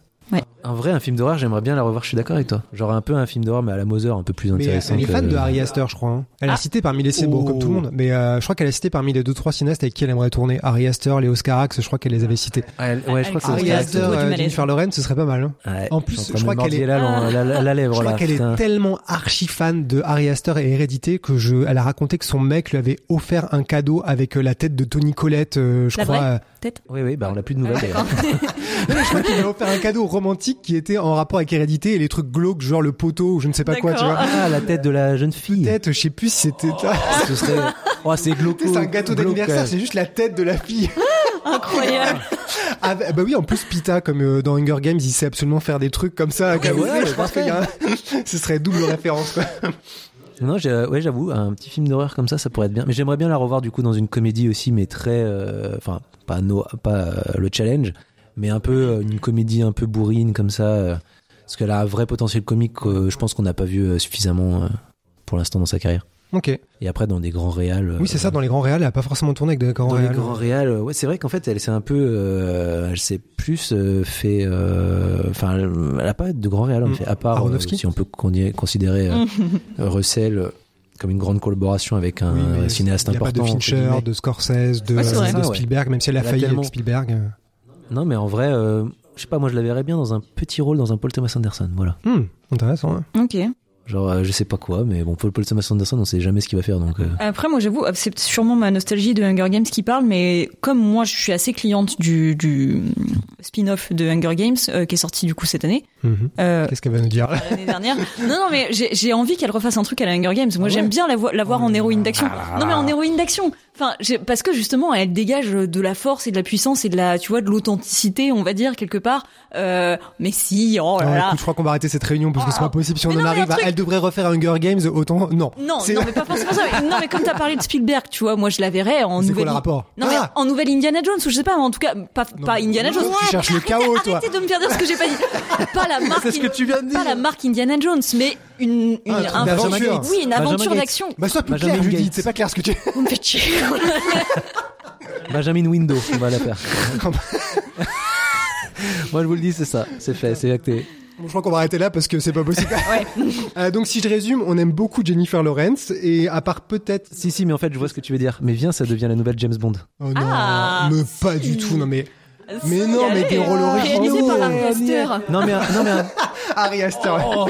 En vrai un film d'horreur j'aimerais bien la revoir, je suis d'accord avec toi. Genre un peu un film d'horreur mais à la Mother un peu plus Mais intéressant. elle est que- fan de Harry Astor, je crois. hein. Elle a Ah. cité parmi les bon, Oh. comme tout le monde, mais euh, je crois qu'elle a cité parmi les deux trois cinéastes avec qui elle aimerait tourner. Harry Astor, Léo Scarax, je crois qu'elle les avait cités. Ah, elle- ouais, je crois que c'est Harry Harry ça. Astor, euh. Jennifer Lawrence, ce serait pas mal. hein. Ouais, En plus, je crois qu'elle est- mordiller la, la, la, la lèvre Je crois là. qu'elle est putain. tellement archi fan de Harry Astor et Hérédité que je, elle a raconté que son mec lui avait offert un cadeau avec euh, la tête de Tony Collette, euh, je La crois. vraie Peut-être. Oui oui bah on l'a plus de nouvelles. Ah, je crois qu'il lui a offert un cadeau romantique qui était en rapport avec Hérédité et les trucs glauques, genre le poteau ou je ne sais pas quoi, tu vois. Ah la tête de la jeune fille. Peut-être, je sais plus si c'était. Ce serait. Oh c'est glauco. C'est un gâteau glauque, d'anniversaire, euh. c'est juste la tête de la fille. Incroyable. Ah bah bah oui, en plus Pita, comme euh, dans Hunger Games, il sait absolument faire des trucs comme ça. comme- voilà, je pense qu'il y a un- ce serait double référence. Quoi. Non, j'ai- ouais, j'avoue, un petit film d'horreur comme ça, ça pourrait être bien. Mais j'aimerais bien la revoir du coup dans une comédie aussi, mais très, euh, enfin, pas no, pas euh, le challenge, mais un peu euh, une comédie un peu bourrine comme ça, euh, parce qu'elle a un vrai potentiel comique. que je pense qu'on n'a pas vu euh, suffisamment pour l'instant dans sa carrière. Ok. Et après, dans des grands réals. Oui, c'est ça, dans les grands réals, elle a pas forcément tourné avec des grands Dans réals. les grands réals, ouais, c'est vrai qu'en fait, elle s'est un peu, euh, elle s'est plus euh, fait, euh, enfin, elle a pas de grands réals en Mm. fait, à part euh, si on peut con- considérer euh, Russell comme une grande collaboration avec un Oui, cinéaste Il n'y a pas important. de Fincher, de Scorsese, de, Ouais, c'est vrai. de Ça, ouais. Spielberg, même si elle a Elle a failli tellement- avec Spielberg. Non, mais en vrai, euh, je sais pas, moi je la verrais bien dans un petit rôle dans un Paul Thomas Anderson, voilà. Hmm, intéressant. hein. Ok. Genre, euh, je sais pas quoi, mais bon, Paul, Paul Thomas Anderson, on sait jamais ce qu'il va faire, donc. euh, Après, moi, j'avoue, c'est sûrement ma nostalgie de Hunger Games qui parle, mais comme moi, je suis assez cliente du, du spin-off de Hunger Games euh, qui est sorti du coup cette année, Mhm. euh, Qu'est-ce qu'elle va nous dire l'année dernière. Non, non, mais j'ai envie qu'elle refasse un truc à la Hunger Games. Moi, j'aime bien la, vo- la voir en héroïne d'action. Non, mais en héroïne d'action. Enfin, parce que justement, elle dégage de la force et de la puissance et de la, tu vois, de l'authenticité, on va dire quelque part. Euh, mais si, oh là là. écoute, je crois qu'on va arrêter cette réunion parce que c'est pas possible. Si on Mais en non, arrive à truc- elle devrait refaire Hunger Games, autant non. Non, non, mais pas forcément ça. Mais- Non, mais comme t'as parlé de Spielberg, tu vois, moi je la verrais en quoi nouvelle. le rapport Non, Ah mais en nouvelle Indiana Jones ou je sais pas, en tout cas pas pas Indiana Jones. Tu cherches le chaos, toi. Arrêtez de me faire dire ce que j'ai pas dit. Pas la marque. C'est ce que tu viens de Pas dire. la marque Indiana Jones, mais une, une Ah, un d'aventure. Oui, une Benjamin aventure d'action. Bah sois plus Benjamin clair, Judith. C'est pas clair ce que tu. Vous me faites chier. Benjamin Window, on va la faire. Moi, je vous le dis, c'est ça, c'est fait, c'est acté. Bon, je crois qu'on va arrêter là parce que c'est pas possible. Euh, donc si je résume, on aime beaucoup Jennifer Lawrence et à part peut-être. Si, si, mais en fait, je vois ce que tu veux dire. Mais viens, ça devient la nouvelle James Bond. Oh non, Ah, mais pas du tout. Non mais Mais non, mais des rôles euh, originaux. Réalisé par Ari Ouais, Aster. Non, mais, un- non, mais, un- Harry Astor.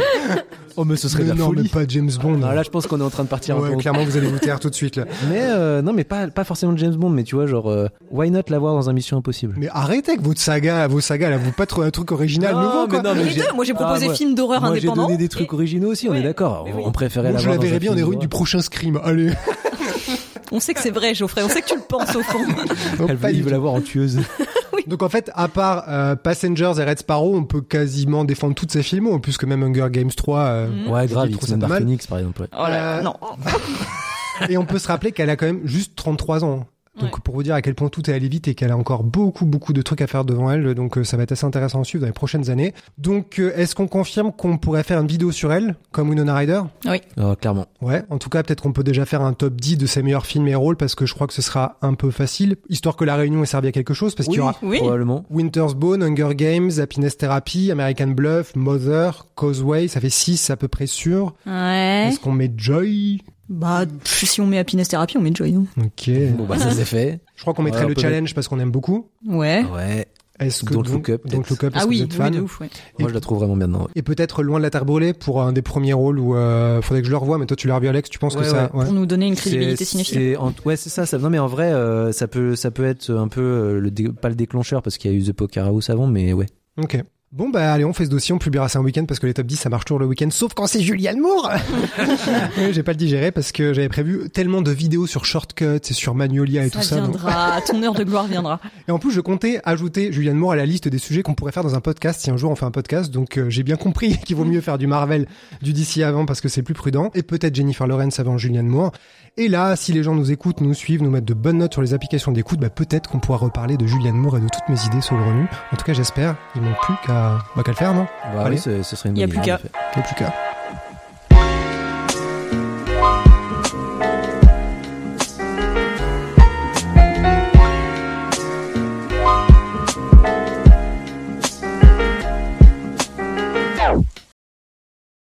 oh, mais ce serait Mais de la non, mais pas James Bond. Non, là, je pense qu'on est en train de partir un ouais, en- clairement, vous allez vous taire tout de suite là. Mais euh, non, mais pas, pas forcément James Bond, mais tu vois, genre, euh, why not l'avoir dans un Mission Impossible? Mais arrêtez avec votre saga, vos sagas là, vous pas trop un truc original Non, nouveau mais quoi. non, mais Les j'ai- deux, moi j'ai proposé Ah, film d'horreur Moi, j'ai indépendant. donné des trucs originaux aussi, on Ouais. est d'accord. Mais On, oui. on préférait Moi, je l'avoir la dans verrais un bien en film héroïne du d'horreur. prochain Scream. Allez. On sait que c'est vrai, Geoffrey. On sait que tu le penses au fond. Elle pas veut, du il veut tout. l'avoir en tueuse. Donc en fait, à part euh, Passengers et Red Sparrow, on peut quasiment défendre toutes ces films, puisque même Hunger Games 3. euh, Ouais, grave, Dark mal. Phoenix, par exemple. ouais. Oh là, Euh, non. Et on peut se rappeler qu'elle a quand même juste 33 ans. Donc Ouais. pour vous dire à quel point tout est allé vite et qu'elle a encore beaucoup beaucoup de trucs à faire devant elle, donc euh, ça va être assez intéressant à suivre dans les prochaines années. Donc euh, est-ce qu'on confirme qu'on pourrait faire une vidéo sur elle, comme Winona Ryder? Oui. Oh, clairement. Ouais, en tout cas peut-être qu'on peut déjà faire un top 10 de ses meilleurs films et rôles parce que je crois que ce sera un peu facile, histoire que la réunion ait servi à quelque chose, parce qu'il y aura Oui. Probablement. Winter's Bone, Hunger Games, Happiness Therapy, American Bluff, Mother, Causeway, ça fait 6 à peu près sûr. Ouais. Est-ce qu'on met Joy? Bah, si on met Happiness Therapy, on met Joy. hein. Ok. Bon, bah, ça c'est fait. Je crois qu'on mettrait le challenge parce qu'on aime beaucoup. Ouais. Ouais. Est-ce que Don't donc, Look Up, Don't peut-être. Look Up, Ah que oui, vous êtes oui, fan de ouf, ouais. Moi, je la trouve vraiment bien dedans. ouais. Et peut-être Loin de la Terre brûlée pour un des premiers rôles où euh, faudrait que je le revoie, mais toi tu l'as revu Alex, tu penses Ouais, que ça... ouais. Pour nous donner une crédibilité cinéphile. en- Ouais, c'est ça, ça. Non, mais en vrai, euh, ça peut, ça peut être un peu euh, le dé- pas le déclencheur parce qu'il y a eu The Poker House avant, mais ouais. Ok. Bon bah allez, on fait ce dossier, on publiera ça un week-end parce que les top 10 ça marche toujours le week-end, sauf quand c'est Julianne Moore J'ai pas le digéré parce que j'avais prévu tellement de vidéos sur Shortcut et sur Magnolia et tout Ça ça. donc- viendra, ton heure de gloire viendra. Et en plus, je comptais ajouter Julianne Moore à la liste des sujets qu'on pourrait faire dans un podcast si un jour on fait un podcast. Donc euh, j'ai bien compris qu'il vaut mieux faire du Marvel, du DC avant parce que c'est plus prudent. Et peut-être Jennifer Lawrence avant Julianne Moore. Et là, si les gens nous écoutent, nous suivent, nous mettent de bonnes notes sur les applications d'écoute, bah, peut-être qu'on pourra reparler de Julianne Moore et de toutes mes idées saugrenues. En tout cas, j'espère. Il manque plus qu'à bah, qu'à le faire, non? Bah, Allez. oui, ce, ce serait une Y a bonne plus idée, qu'à. Il n'y a plus qu'à.